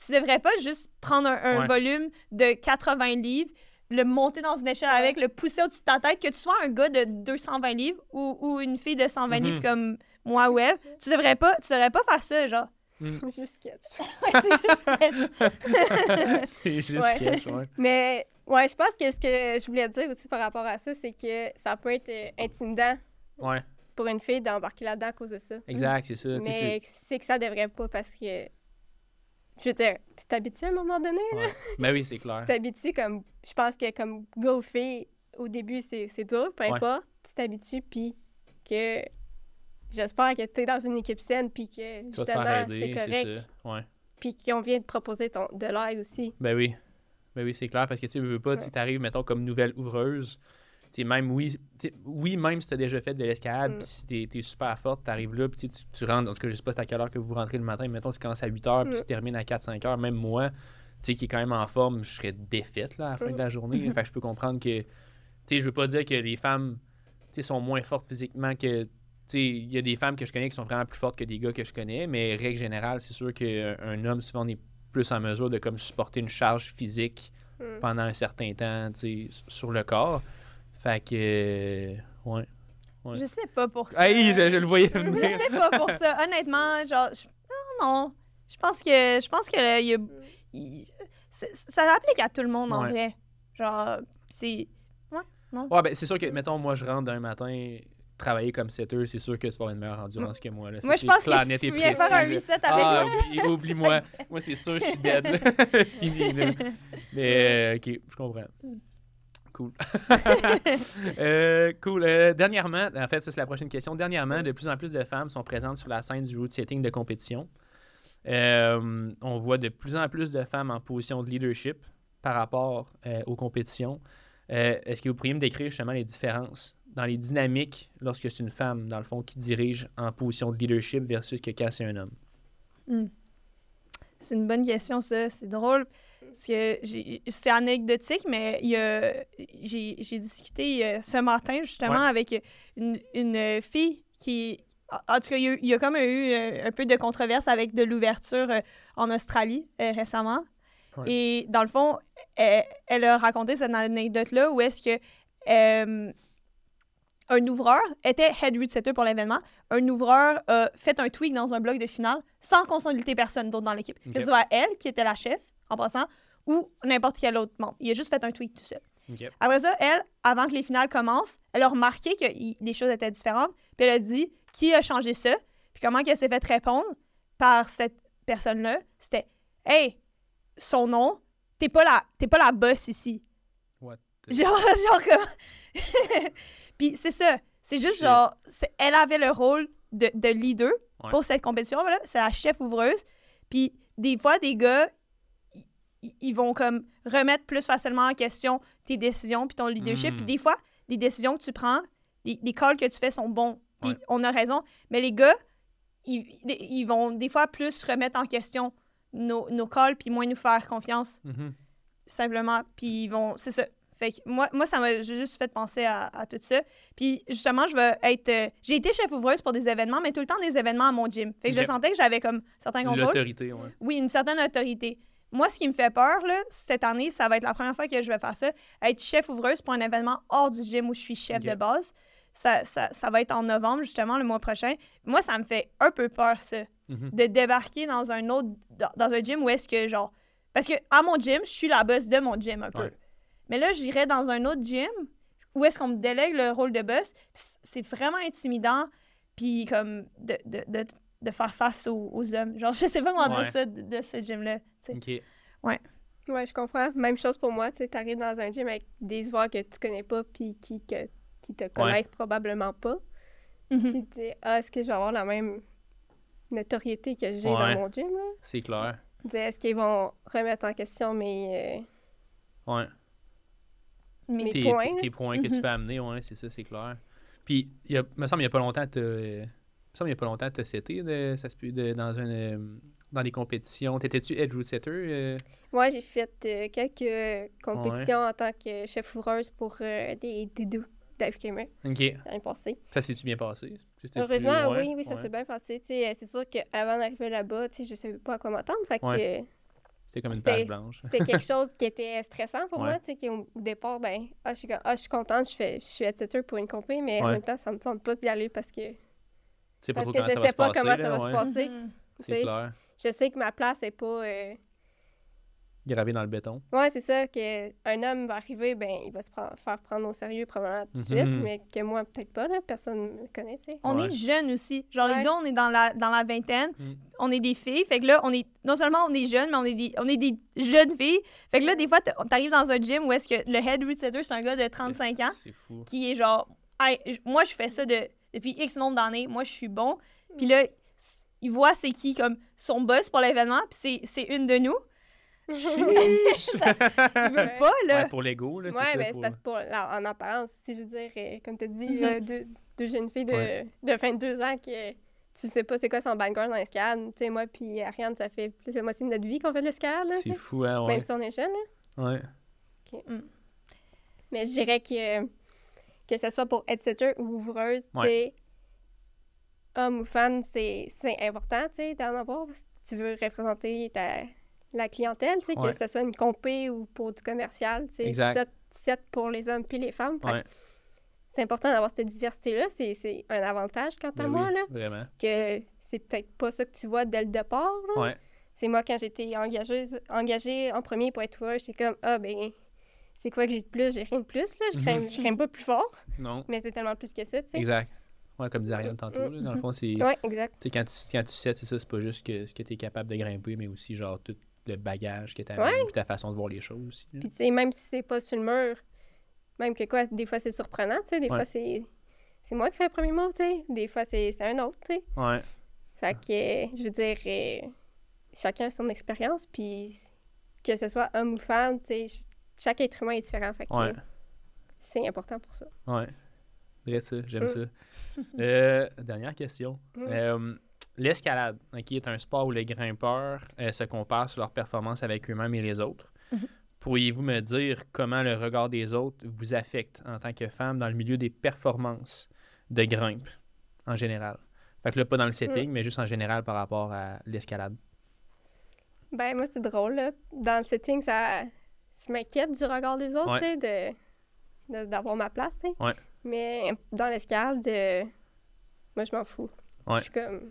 tu devrais pas juste prendre un, volume de 80 livres, le monter dans une échelle avec, le pousser au-dessus de ta tête, que tu sois un gars de 220 livres ou, une fille de 120 livres mhm. comme moi ou elle, tu devrais pas, tu devrais pas faire ça, genre. Mm. C'est juste sketch. c'est juste sketch. c'est juste sketch, ouais. Mais ouais, je pense que ce que je voulais dire aussi par rapport à ça, c'est que ça peut être euh, intimidant. Ouais. Pour une fille d'embarquer là-dedans à cause de ça. Exact, c'est ça. Mais c'est que ça devrait pas parce que je veux dire, tu t'habitues à un moment donné, là? Ben oui, c'est clair. tu t'habitues comme... Je pense que comme go au début, c'est dur, peu importe. Tu t'habitues, puis que... J'espère que tu es dans une équipe saine, puis que, justement, c'est correct. Ouais. Puis qu'on vient de proposer ton, de l'aide aussi. Ben oui. Ben oui, c'est clair, parce que tu veux pas, tu arrives, mettons, comme nouvelle ouvreuse, même oui, oui, même si tu as déjà fait de l'escalade, mm. puis si tu es, super forte, tu arrives là, puis tu, rentres, en tout cas, je sais pas à quelle heure que vous rentrez le matin, mais mettons, tu commences à 8 heures, puis mm. tu termines à 4-5 heures, même moi, sais, qui est quand même en forme, je serais défaite là, à la fin de la journée. fait je peux comprendre que, tu sais, je veux pas dire que les femmes, tu sont moins fortes physiquement que, tu il y a des femmes que je connais qui sont vraiment plus fortes que des gars que je connais, mais règle générale, c'est sûr qu'un homme, souvent, on est plus en mesure de comme supporter une charge physique mm. pendant un certain temps, tu sur le corps. Fait que, euh, ouais. Je sais pas pour ça. Hey, je, le voyais venir. Je sais pas pour ça. Honnêtement, genre, non, non. Je pense que, je pense que il y a, ça s'applique à tout le monde en vrai. Genre, c'est. Ouais, non. Ouais, ben, c'est sûr que, mettons, moi, je rentre d'un matin travailler comme setter, c'est sûr que tu vas avoir une meilleure endurance que moi. Là. Moi, je pense que si tu viens faire un reset avec ah, moi... oublie-moi. moi, c'est sûr, je suis dead. Fini, là. Mais, euh, OK, je comprends. Cool. euh. Euh, dernièrement, en fait, ça, c'est la prochaine question. Dernièrement, de plus en plus de femmes sont présentes sur la scène du route setting de compétition. Euh, on voit de plus en plus de femmes en position de leadership par rapport aux compétitions. Est-ce que vous pourriez me décrire justement les différences dans les dynamiques lorsque c'est une femme, dans le fond, qui dirige en position de leadership versus que quand c'est un homme? Hmm. C'est une bonne question, ça. C'est drôle. Parce que c'est anecdotique, mais j'ai discuté ce matin justement avec une, une, fille qui, en tout cas, il y, a, comme eu euh, un peu de controverse avec de l'ouverture euh, en Australie euh, récemment. Et dans le fond, elle, a raconté cette anecdote-là où est-ce que un ouvreur était head setter pour l'événement. Un ouvreur a fait un tweak dans un blog de finale sans consulter personne d'autre dans l'équipe. Que ce soit elle, qui était la chef, en passant, ou n'importe quel autre membre. Il a juste fait un tweak tout seul. Après ça, elle, avant que les finales commencent, elle a remarqué que les choses étaient différentes. Puis elle a dit qui a changé ça. Puis comment qu'elle s'est fait répondre par cette personne-là. C'était Hey, son nom, t'es pas la, t'es pas la boss ici. What Genre, genre comme. Puis c'est ça. C'est juste genre, elle avait le rôle de, de leader pour cette compétition. Voilà. C'est la chef ouvreuse. Puis des fois, des gars, ils vont comme remettre plus facilement en question tes décisions puis ton leadership. Puis hmm. des fois, les décisions que tu prends, les, les, calls que tu fais sont bons. Puis on a raison. Mais les gars, ils, ils, vont des fois plus remettre en question nos, nos calls puis moins nous faire confiance. Mm-hmm. Simplement. Puis ils vont... C'est ça. Fait que moi, moi ça m'a juste fait penser à, tout ça. Puis justement, je veux être... Euh, j'ai été chef ouvreuse pour des événements, mais tout le temps des événements à mon gym. Fait que je sentais que j'avais comme certains contrôles. L'autorité, oui. Oui, une certaine autorité. Moi, ce qui me fait peur, là, cette année, ça va être la première fois que je vais faire ça, être chef ouvreuse pour un événement hors du gym où je suis chef de base. Ça, ça, ça, va être en novembre, justement, le mois prochain. Moi, ça me fait un peu peur, ça, mhm. de débarquer dans un autre, dans, un gym où est-ce que, genre... Parce que à mon gym, je suis la boss de mon gym, un peu. Mais là, j'irais dans un autre gym où est-ce qu'on me délègue le rôle de boss. C'est vraiment intimidant, puis comme de, de, de, de faire face aux, hommes. Genre, je sais pas comment dire ça de, ce gym-là. OK. Ouais. Ouais, je comprends. Même chose pour moi. Tu arrives dans un gym avec des joueurs que tu connais pas puis qui, que, qui te connaissent probablement pas. Mm-hmm. Si tu dis, ah, est-ce que je vais avoir la même notoriété que j'ai dans mon gym? C'est clair. Est-ce qu'ils vont remettre en question mes. Euh, ouais. Mes tes, points. Tes, points que tu peux amener, ouais, c'est ça, c'est clair. Puis, il me semble, il n'y a pas longtemps, tu il n'y a pas longtemps, tu as de, ça se peut, de, dans, une, euh, dans des compétitions. T'étais-tu head route setter? Euh? Oui, j'ai fait euh, quelques compétitions en tant que chef ouvreuse pour des, des Dave Gamer. OK. L'année passée. Ça s'est-tu bien passé? Heureusement, oui, oui, ça s'est bien passé. C'est sûr qu'avant d'arriver là-bas, je ne savais pas à quoi m'attendre. Fait que. C'était comme une page blanche. C'était quelque chose qui était stressant pour moi, tu sais, au départ, ben, ah, je suis, ah, je suis contente, je, fais, je suis head setter pour une compé, mais en même temps, ça ne me tente pas d'y aller parce que parce que je sais pas comment ça va se passer. Mhm. C'est clair. Je sais que ma place n'est pas. Euh... Gravée dans le béton. Ouais, c'est ça. Qu'un homme va arriver, ben, il va se faire prendre au sérieux probablement tout de suite, mhm. mais que moi, peut-être pas, là, personne ne me connaît, tu sais. On est jeunes aussi. Genre, les deux, on est dans la, dans la vingtaine, mhm. on est des filles. Fait que là, on est, non seulement on est jeunes, mais on est des, on est des jeunes filles. Fait que là, des fois, t'arrives dans un gym où est-ce que le head setter, c'est un gars de 35 ans. Qui est genre, moi, je fais ça de depuis X nombre d'années, moi, je suis bon. Puis là, il voit c'est qui comme son boss pour l'événement, puis c'est une de nous. ça, il veut pas, là. Ouais, pour l'ego, là, c'est ouais, mais c'est parce que pour, en apparence, si je veux dire, euh, comme tu as dit, deux, deux, jeunes filles de, de 22 ans qui tu sais pas c'est quoi son background dans l'escalade. Tu sais, moi puis Ariane, ça fait plus de moitié de notre vie qu'on fait de l'escalade. C'est fou, hein, ouais. Même si on est jeune, là. Ouais. OK. Mm. Mais je dirais que, que ce soit pour headsetter ou ouvreuse, ouais. homme ou femme, c'est important, tu sais, d'en avoir. tu veux représenter ta, la clientèle, tu sais, que ce soit une compé ou pour du commercial, tu sais, set, pour les hommes puis les femmes. C'est important d'avoir cette diversité-là. C'est un avantage quant à ben moi, là. Vraiment. Que c'est peut-être pas ça que tu vois dès le départ, là. C'est moi, quand j'étais engagée, engagée en premier pour être ouvert, j'étais comme, ah, ben, c'est quoi que j'ai de plus? J'ai rien de plus, là. Je crains, je crains pas plus fort. Non. Mais c'est tellement plus que ça, tu sais. Exact. Ouais, comme disait Ariane tantôt, là, dans le fond, c'est... Ouais, exact. Quand tu, quand tu sais, c'est ça, c'est pas juste que, ce que tu es capable de grimper, mais aussi, genre, tout le bagage que tu as ouais. ta façon de voir les choses aussi. Puis, tu sais, même si c'est pas sur le mur, même que quoi, des fois, c'est surprenant, tu sais, des fois, c'est... C'est moi qui fais le premier mot, tu sais. Des fois, c'est un autre, tu sais. Ouais. Fait que, je veux dire, euh, chacun a son expérience, puis que ce soit homme ou femme, tu sais, chaque être humain est différent. Fait que c'est important pour ça. Ouais. Vrai ça, j'aime mm. ça. Euh, dernière question. Mm. Euh, l'escalade, qui est un sport où les grimpeurs se comparent sur leur performance avec eux-mêmes et les autres. Mm-hmm. Pourriez-vous me dire comment le regard des autres vous affecte en tant que femme dans le milieu des performances de grimpe en général? Fait que là, pas dans le setting, mm. mais juste en général par rapport à l'escalade. Ben, moi, c'est drôle, là. Dans le setting, ça. Je m'inquiète du regard des autres, tu sais, de... d'avoir ma place, tu sais. Ouais. Mais dans l'escalade, de... moi, je m'en fous. Ouais. Je suis comme.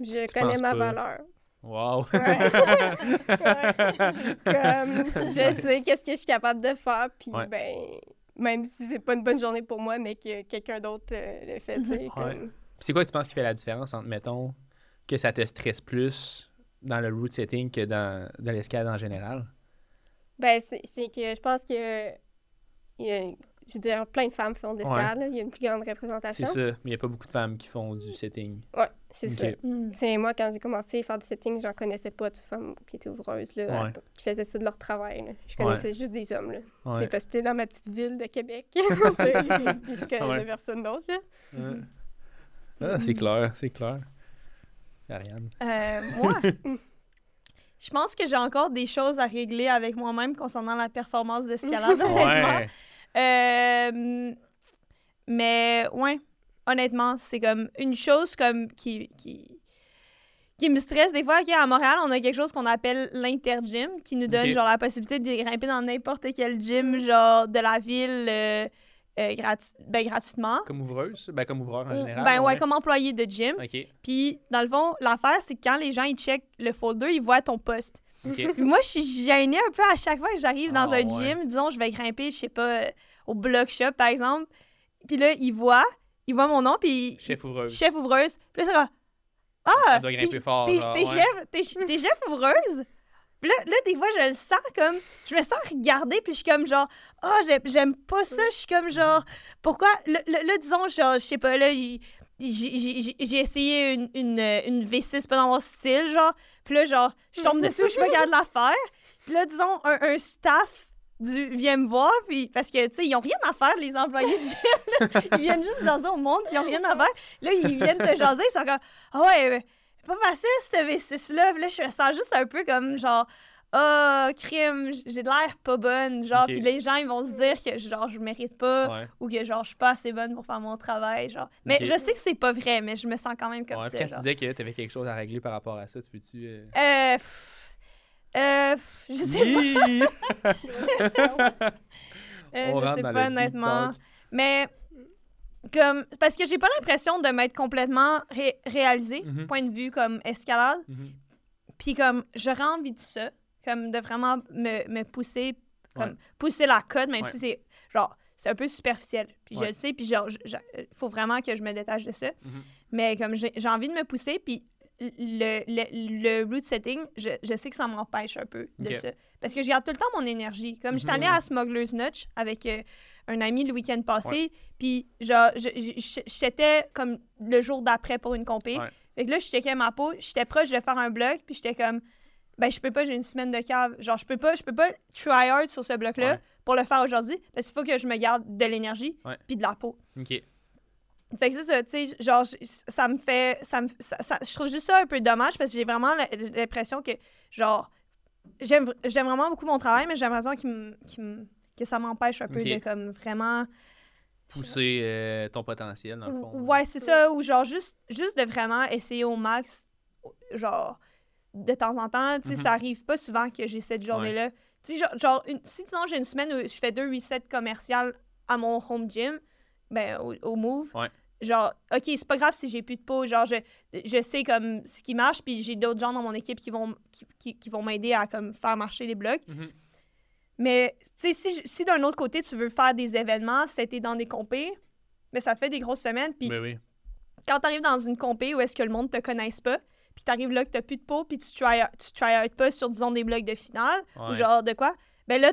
Je connais ma valeur. Wow! Comme, je sais qu'est-ce que je suis capable de faire, puis ben, même si c'est pas une bonne journée pour moi, mais que quelqu'un d'autre euh, le fait, tu sais. Comme... C'est quoi tu penses qui fait la différence entre, mettons, que ça te stresse plus dans le route setting que dans, dans l'escalade en général? Ben, c'est que je pense que y a je veux dire, plein de femmes font de l'escalade. Il y a une plus grande représentation. C'est ça, mais il n'y a pas beaucoup de femmes qui font du setting. Ouais, c'est ça. Mm. C'est moi, quand j'ai commencé à faire du setting, j'en connaissais pas de femmes qui étaient ouvreuses, là, qui faisaient ça de leur travail. Je connaissais juste des hommes. Là. C'est parce que j'étais dans ma petite ville de Québec. puis je connaissais personne d'autre. Ah, c'est clair, c'est clair. Ariane. Euh, moi, je pense que j'ai encore des choses à régler avec moi-même concernant la performance d'escalade. ouais. Euh, mais ouais, honnêtement, c'est comme une chose comme qui, qui, qui me stresse des fois. à Montréal, on a quelque chose qu'on appelle l'intergym qui nous donne genre la possibilité de grimper dans n'importe quel gym genre de la ville. Euh, euh, ben, gratuitement. Comme ouvreuse? Ben, comme ouvreur en général? Ben ouais, comme employé de gym. Puis, dans le fond, l'affaire, c'est que quand les gens, ils checkent le folder, ils voient ton poste moi, je suis gênée un peu à chaque fois que j'arrive dans ah, un gym. Disons, je vais grimper, je sais pas, euh, au block shop, par exemple. Puis là, il voit, il voit mon nom, puis... Chef ouvreuse. Chef ouvreuse. Puis là, ça va... Ah! doit grimper fort, T'es chef, chef ouvreuse? Puis là, là, des fois, je le sens comme... Je me sens regarder, puis je suis comme genre... Ah, oh, j'aime pas ça. Je suis comme genre... Pourquoi... Là, disons, genre, je sais pas, là, j'ai essayé une, une, une V6 pas dans mon style, genre. Puis là, genre, je tombe dessus, je me garde la faire. Puis là, disons, un, un staff du vient me voir, puis parce que, tu sais, ils ont rien à faire, les employés du gym. Ils viennent juste jaser au monde, ils ont rien à faire. Là, ils viennent te jaser, ils sont comme, ah ouais, pas facile, cette V6-là. Puis là, je me sens juste un peu comme, genre, ah, oh, crime, j'ai de l'air pas bonne. Genre, puis les gens, ils vont se dire que, genre, je mérite pas ou que, genre, je suis pas assez bonne pour faire mon travail. Genre. Mais je sais que c'est pas vrai, mais je me sens quand même comme ouais, ça. Quand tu disais que tu avais quelque chose à régler par rapport à ça, tu veux-tu. Euh... euh, euh je sais pas. euh, je sais pas, honnêtement. Mais comme parce que j'ai pas l'impression de m'être complètement réalisée mm-hmm. point de vue comme escalade mm-hmm. puis comme j'aurais envie de ça comme de vraiment me, me pousser, comme pousser la cote, même si c'est genre, c'est un peu superficiel. Puis je le sais, puis genre, il faut vraiment que je me détache de ça. Mm-hmm. Mais comme j'ai envie de me pousser, puis le, le, le root setting, je, je, sais que ça m'empêche un peu de ça. Parce que je garde tout le temps mon énergie. Comme j'étais allée mm-hmm. à Smuggler's Notch avec euh, un ami le week-end passé, puis genre, j'étais comme le jour d'après pour une compé. Fait que là, je checkais ma peau, j'étais proche de faire un blog, puis j'étais comme, ben je peux pas, j'ai une semaine de cave. Genre, je peux pas, je peux pas try hard sur ce bloc-là pour le faire aujourd'hui parce qu'il faut que je me garde de l'énergie puis de la peau. OK. Fait que c'est ça, tu sais, genre, ça me fait. Ça me, ça, je trouve juste ça un peu dommage parce que j'ai vraiment l'impression que, genre, j'aime vraiment beaucoup mon travail, mais j'ai l'impression que ça m'empêche un peu de, comme, vraiment. Pousser euh, ton potentiel, dans le fond. Ouais, c'est ça, ou genre, juste, juste de vraiment essayer au max, genre, de temps en temps, tu sais, ça mm-hmm. arrive pas souvent que j'ai cette journée-là. Tu sais, genre, une, si, disons, j'ai une semaine où je fais deux resets commerciales à mon home gym, ben, au, Move. Genre, OK, c'est pas grave si j'ai plus de peau. Genre, je, je sais comme ce qui marche, puis j'ai d'autres gens dans mon équipe qui vont, qui, qui, vont m'aider à comme faire marcher les blocs. Mm-hmm. Mais, tu sais, si, si d'un autre côté, tu veux faire des événements, c'était dans des compés, mais ça te fait des grosses semaines. Puis, ben oui. quand t'arrives dans une compé où est-ce que le monde te connaisse pas, puis t'arrives là que t'as plus de peau, puis tu try, tu try out pas sur, disons, des blocs de finale, ou genre de quoi, ben là,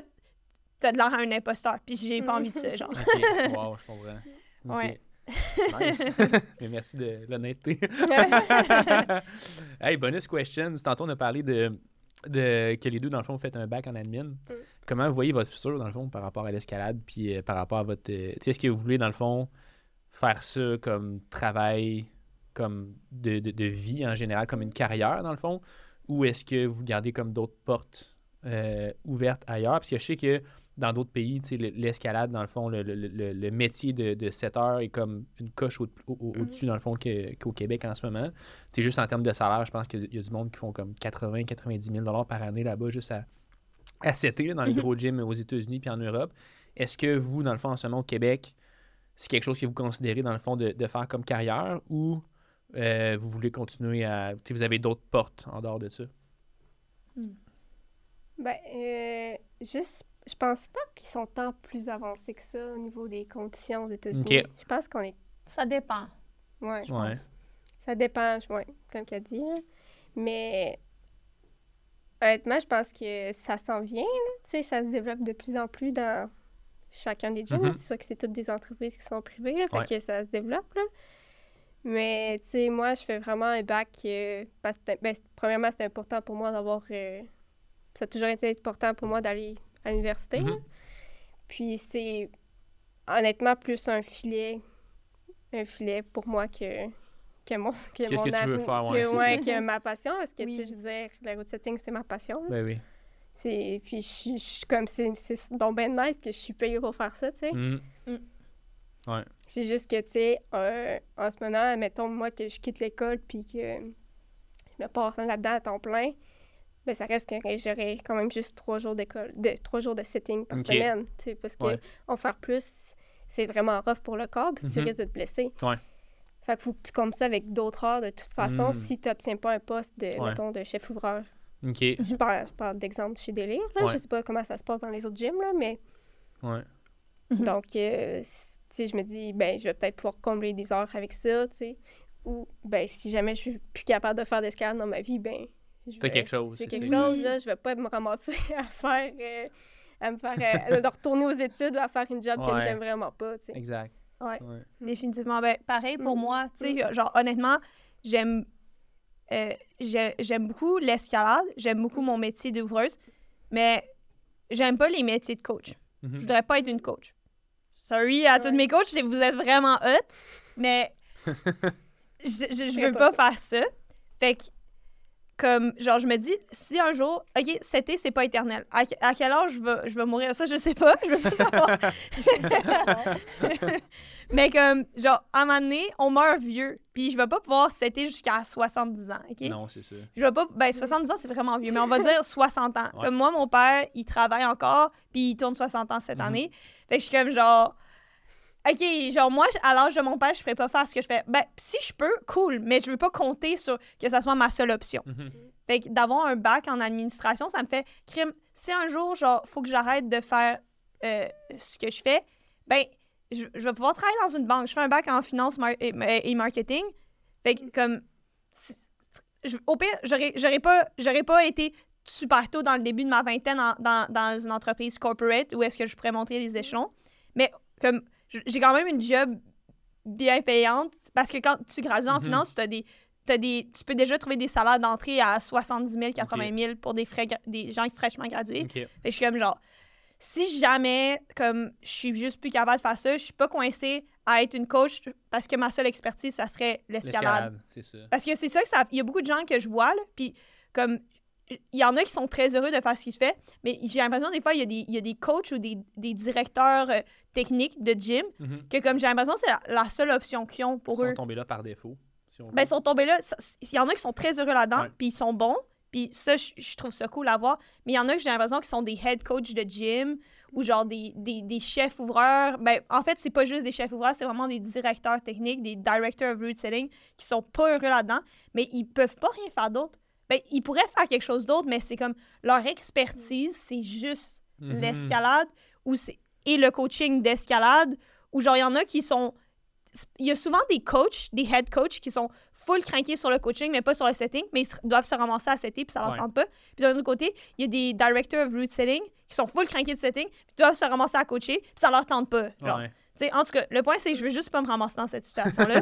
t'as de l'air à un imposteur. Puis j'ai pas envie de ça, genre. Wow, je comprends. Ouais. Nice. merci de l'honnêteté. hey, bonus questions. Tantôt, on a parlé de, de que les deux, dans le fond, faites un bac en admin. Mm. Comment vous voyez votre futur, dans le fond, par rapport à l'escalade, puis euh, par rapport à votre. Euh, est-ce que vous voulez, dans le fond, faire ça comme travail, comme de, de, de, vie en général, comme une carrière, dans le fond, ou est-ce que vous gardez comme d'autres portes euh, ouvertes ailleurs? Parce que je sais que dans d'autres pays, l'escalade, dans le fond, le, métier de, de setter est comme une coche au, mm-hmm. dessus dans le fond, qu'au Québec en ce moment. C'est juste en termes de salaire, je pense qu'il y a du monde qui font comme 80-90 000 par année là-bas, juste à, à setter, dans les mm-hmm. gros gyms aux États-Unis puis en Europe. Est-ce que vous, dans le fond, en ce moment, au Québec, c'est quelque chose que vous considérez, dans le fond, de, faire comme carrière ou euh, vous voulez continuer à. Vous avez d'autres portes en dehors de ça? Hmm. Ben, euh, juste je pense pas qu'ils sont tant plus avancés que ça au niveau des conditions aux États-Unis. Je pense qu'on est. Ça dépend. Ouais, je pense. Ça dépend, ouais, comme tu as dit. Mais honnêtement, je pense que ça s'en vient. Tu sais, ça se développe de plus en plus dans chacun des gyms. Mm-hmm. C'est sûr que c'est toutes des entreprises qui sont privées, là, fait que ça se développe. Là. Mais tu sais, moi, je fais vraiment un bac parce que, ben, premièrement, c'est important pour moi d'avoir. Euh, ça a toujours été important pour moi d'aller à l'université. Mm-hmm. Puis c'est honnêtement plus un filet, un filet pour moi que, que mon que Qu'est-ce que tu veux faire, ouais, que, ma passion. Parce que, tu sais, je disais, la route setting, c'est ma passion. Ben oui. C'est, puis je suis comme, c'est, donc ben nice que je suis payée pour faire ça, tu sais. Mm. Mm. Ouais. C'est juste que, tu sais, euh, en ce moment, mettons, moi, que je quitte l'école puis que je me porte là-dedans à temps plein, ben, ça reste que j'aurais quand même juste trois jours d'école, de, trois jours de sitting par semaine, parce que en faire plus, c'est vraiment rough pour le corps, puis tu mhm. risques de te blesser. Ouais. Fait qu'il faut que tu comptes ça avec d'autres heures de toute façon hmm. si tu n'obtiens pas un poste de, mettons, de chef ouvreur. OK. Je parle, je parle d'exemple chez Délire, là. Je sais pas comment ça se passe dans les autres gyms, là, mais... Ouais. Mhm. Donc, euh, si je me dis, ben, je vais peut-être pouvoir combler des heures avec ça, tu sais. Ou, ben, si jamais je suis plus capable de faire d'escalade dans ma vie, ben, T'as quelque chose. J'ai quelque chose, là. Je vais pas me ramasser à faire. Euh, à me faire. Euh, de retourner aux études, à faire une job que j'aime vraiment pas, tu sais. Exact. Ouais. Définitivement. Ben, pareil pour mm. moi. Tu sais, genre, honnêtement, j'aime. Euh, j'aime beaucoup l'escalade. J'aime beaucoup mon métier d'ouvreuse. Mais j'aime pas les métiers de coach. Mm-hmm. Je voudrais pas être une coach. Sorry à tous mes coachs, vous êtes vraiment hot. Mais je, je, veux pas, pas faire ça. Fait que comme genre je me dis si un jour ok cet été c'est pas éternel à, quel âge je vais je vais mourir? Ça je sais pas je veux pas savoir. Mais comme genre à un moment donné on meurt vieux puis je vais pas pouvoir c'était jusqu'à 70 ans ok? Non c'est ça. Je vais pas ben 70 ans c'est vraiment vieux mais on va dire 60 ans. Comme moi mon père il travaille encore puis il tourne 60 ans cette mhm. année. Fait que je suis comme genre OK, genre, moi, à l'âge de mon père, je pourrais pas faire ce que je fais. Ben, si je peux, cool, mais je veux pas compter sur que ça soit ma seule option. Mhm. Fait que d'avoir un bac en administration, ça me fait crime. Si un jour, genre, faut que j'arrête de faire euh, ce que je fais, ben, je, vais pouvoir travailler dans une banque. Je fais un bac en finance et, marketing. Fait que, comme, au pire, j'aurais pas, pas été super tôt dans le début de ma vingtaine dans, dans une entreprise corporate où est-ce que je pourrais monter les échelons. Mais, comme, j'ai quand même une job bien payante parce que quand tu gradues en mhm. finance, as des, des, tu peux déjà trouver des salaires d'entrée à 70 000, 80 000 pour des, frais, des gens fraîchement gradués. Fait je suis comme genre, si jamais comme je suis juste plus capable de faire ça, je suis pas coincée à être une coach parce que ma seule expertise, ça serait l'escalade. Parce que c'est ça que ça. Il y a beaucoup de gens que je vois, là, puis comme. Il y en a qui sont très heureux de faire ce qu'ils font, mais j'ai l'impression des fois, il y a des, il y a des coachs ou des, des directeurs euh, techniques de gym mm-hmm. que, comme j'ai l'impression, c'est la, seule option qu'ils ont pour eux. Ils sont tombés là par défaut. ben, ils sont tombés là. Il y en a qui sont très heureux là-dedans, puis ils sont bons. Puis ça, je, trouve ça cool à voir. Mais il y en a que j'ai l'impression qu'ils sont des head coach de gym ou genre des, des, chefs ouvreurs. Ben, en fait, c'est pas juste des chefs ouvreurs, c'est vraiment des directeurs techniques, des directors of route setting qui sont pas heureux là-dedans, mais ils peuvent pas rien faire d'autre. Ben, ils pourraient faire quelque chose d'autre, mais c'est comme leur expertise, c'est juste mm-hmm. l'escalade ou et le coaching d'escalade ou genre il y en a qui sont il y a souvent des coachs, des head coachs qui sont full craqués sur le coaching, mais pas sur le setting, mais ils doivent se ramasser à setter, puis ça leur tente pas. Puis d'un autre côté, il y a des directors of route setting qui sont full craqués de setting, puis doivent se ramasser à coacher, puis ça leur tente pas. Genre. En tout cas, le point, c'est que je veux juste pas me ramasser dans cette situation-là.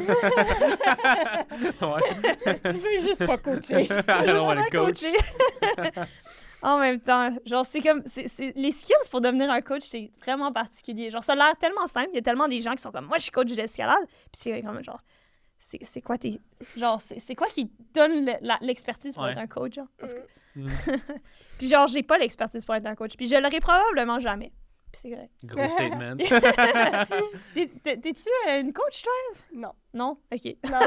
je veux juste pas coacher. je veux juste pas coacher en même temps. Genre, c'est comme. Les skills pour devenir un coach, c'est vraiment particulier. Genre, ça a l'air tellement simple. Il y a tellement des gens qui sont comme moi, je suis coach d'escalade. Puis c'est comme genre. C'est quoi tes. Genre, c'est quoi qui donne l'expertise pour être un coach, genre? Mm. puis genre, j'ai pas l'expertise pour être un coach. Puis je l'aurai probablement jamais. Puis c'est vrai. Gros statement. T'es-tu une coach, toi? Non. Non? OK. Non.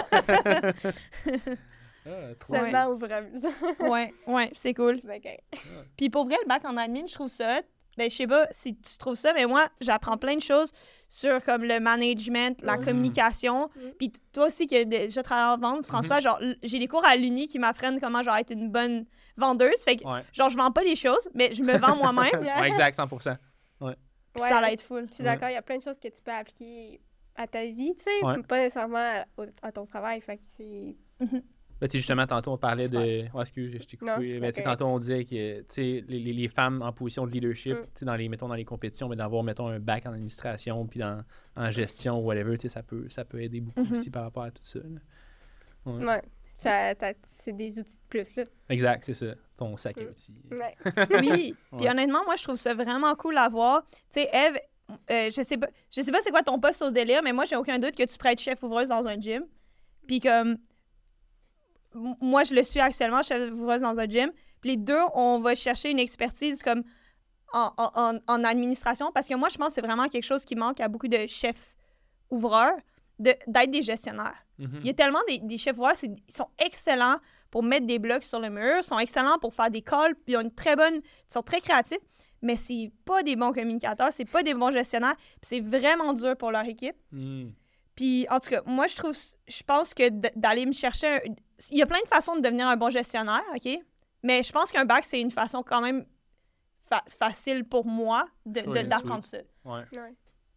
Ah, Seulement ouvrable. ouais, ouais, c'est cool. Puis pour vrai, le bac en admin, je trouve ça. Ben, je sais pas si tu trouves ça, mais moi, j'apprends plein de choses sur comme le management, la mm. communication. Mm. Puis toi aussi qui as déjà travaillé en vente, François, mm-hmm. genre, j'ai des cours à l'Uni qui m'apprennent comment genre être une bonne vendeuse. Fait que, genre, je vends pas des choses, mais je me vends moi-même. ouais, exact, 100 Ouais. ça va être full. Je suis d'accord, il y a plein de choses que tu peux appliquer à ta vie, tu sais, pas nécessairement à, ton travail. Fait que c'est. Ben, justement, tantôt, on parlait de. Oh, excuse, je t'ai coupé. Mais tantôt, on disait que les, les, les, femmes en position de leadership, mm. dans les, mettons, dans les compétitions, mais d'avoir, mettons, un bac en administration, puis dans, en gestion, whatever, ça peut, ça peut aider beaucoup mm-hmm. aussi par rapport à tout ça. Ouais. ouais. Ça, c'est des outils de plus, là. Exact, c'est ça. Ton sac à mm. outils. Ouais. oui. Puis honnêtement, moi, je trouve ça vraiment cool à voir. Tu sais, Eve, euh, je sais pas, je sais pas c'est quoi ton poste au délire, mais moi, j'ai aucun doute que tu pourrais être chef ouvreuse dans un gym. Puis comme moi, je le suis actuellement, je suis dans un gym. Puis les deux, on va chercher une expertise comme en, en, administration parce que moi, je pense que c'est vraiment quelque chose qui manque à beaucoup de chefs ouvreurs d'être des gestionnaires. Mm-hmm. Il y a tellement des, des chefs ouvreurs, ils sont excellents pour mettre des blocs sur le mur, sont excellents pour faire des calls, ils ont une très bonne, ils sont très créatifs, mais c'est pas des bons communicateurs, c'est pas des bons gestionnaires, puis c'est vraiment dur pour leur équipe. Mm. Puis, en tout cas, moi, je trouve, je pense que d'aller me chercher. Il y a plein de façons de devenir un bon gestionnaire, OK? Mais je pense qu'un bac, c'est une façon quand même facile pour moi d'apprendre ça. Ouais.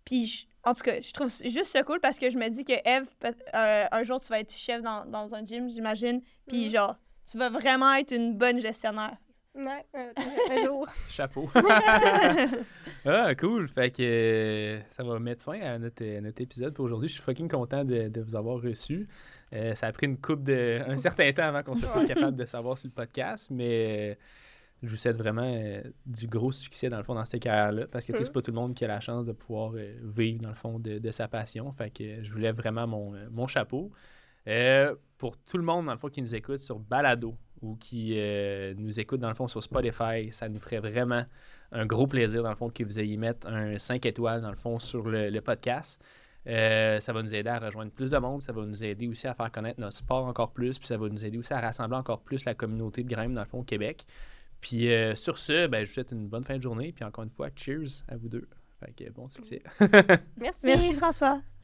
Puis, en tout cas, je trouve juste ça cool parce que je me dis que Eve, euh, un jour, tu vas être chef dans, dans un gym, j'imagine. Puis, mm-hmm. genre, tu vas vraiment être une bonne gestionnaire. Ouais, un jour. Chapeau. ah, cool. Fait que euh, ça va mettre fin à notre, notre épisode pour aujourd'hui. Je suis fucking content de, de vous avoir reçu. Euh, ça a pris une coupe de un certain temps avant qu'on soit capable de savoir sur le podcast, mais euh, je vous souhaite vraiment du gros succès dans le fond dans cette carrière-là parce que c'est pas tout le monde qui a la chance de pouvoir vivre dans le fond de, de, sa passion. Fait que je voulais vraiment mon, mon chapeau. pour tout le monde dans le fond qui nous écoute sur Balado, ou qui euh, nous écoutent dans le fond sur Spotify, ça nous ferait vraiment un gros plaisir dans le fond que vous ayez mettre un 5 étoiles dans le fond sur le, podcast. Euh, ça va nous aider à rejoindre plus de monde, ça va nous aider aussi à faire connaître notre sport encore plus, puis ça va nous aider aussi à rassembler encore plus la communauté de Grimpe dans le fond au Québec. Puis euh, sur ce, ben, je vous souhaite une bonne fin de journée, puis encore une fois, cheers à vous deux. Fait que bon succès. Merci. Merci François.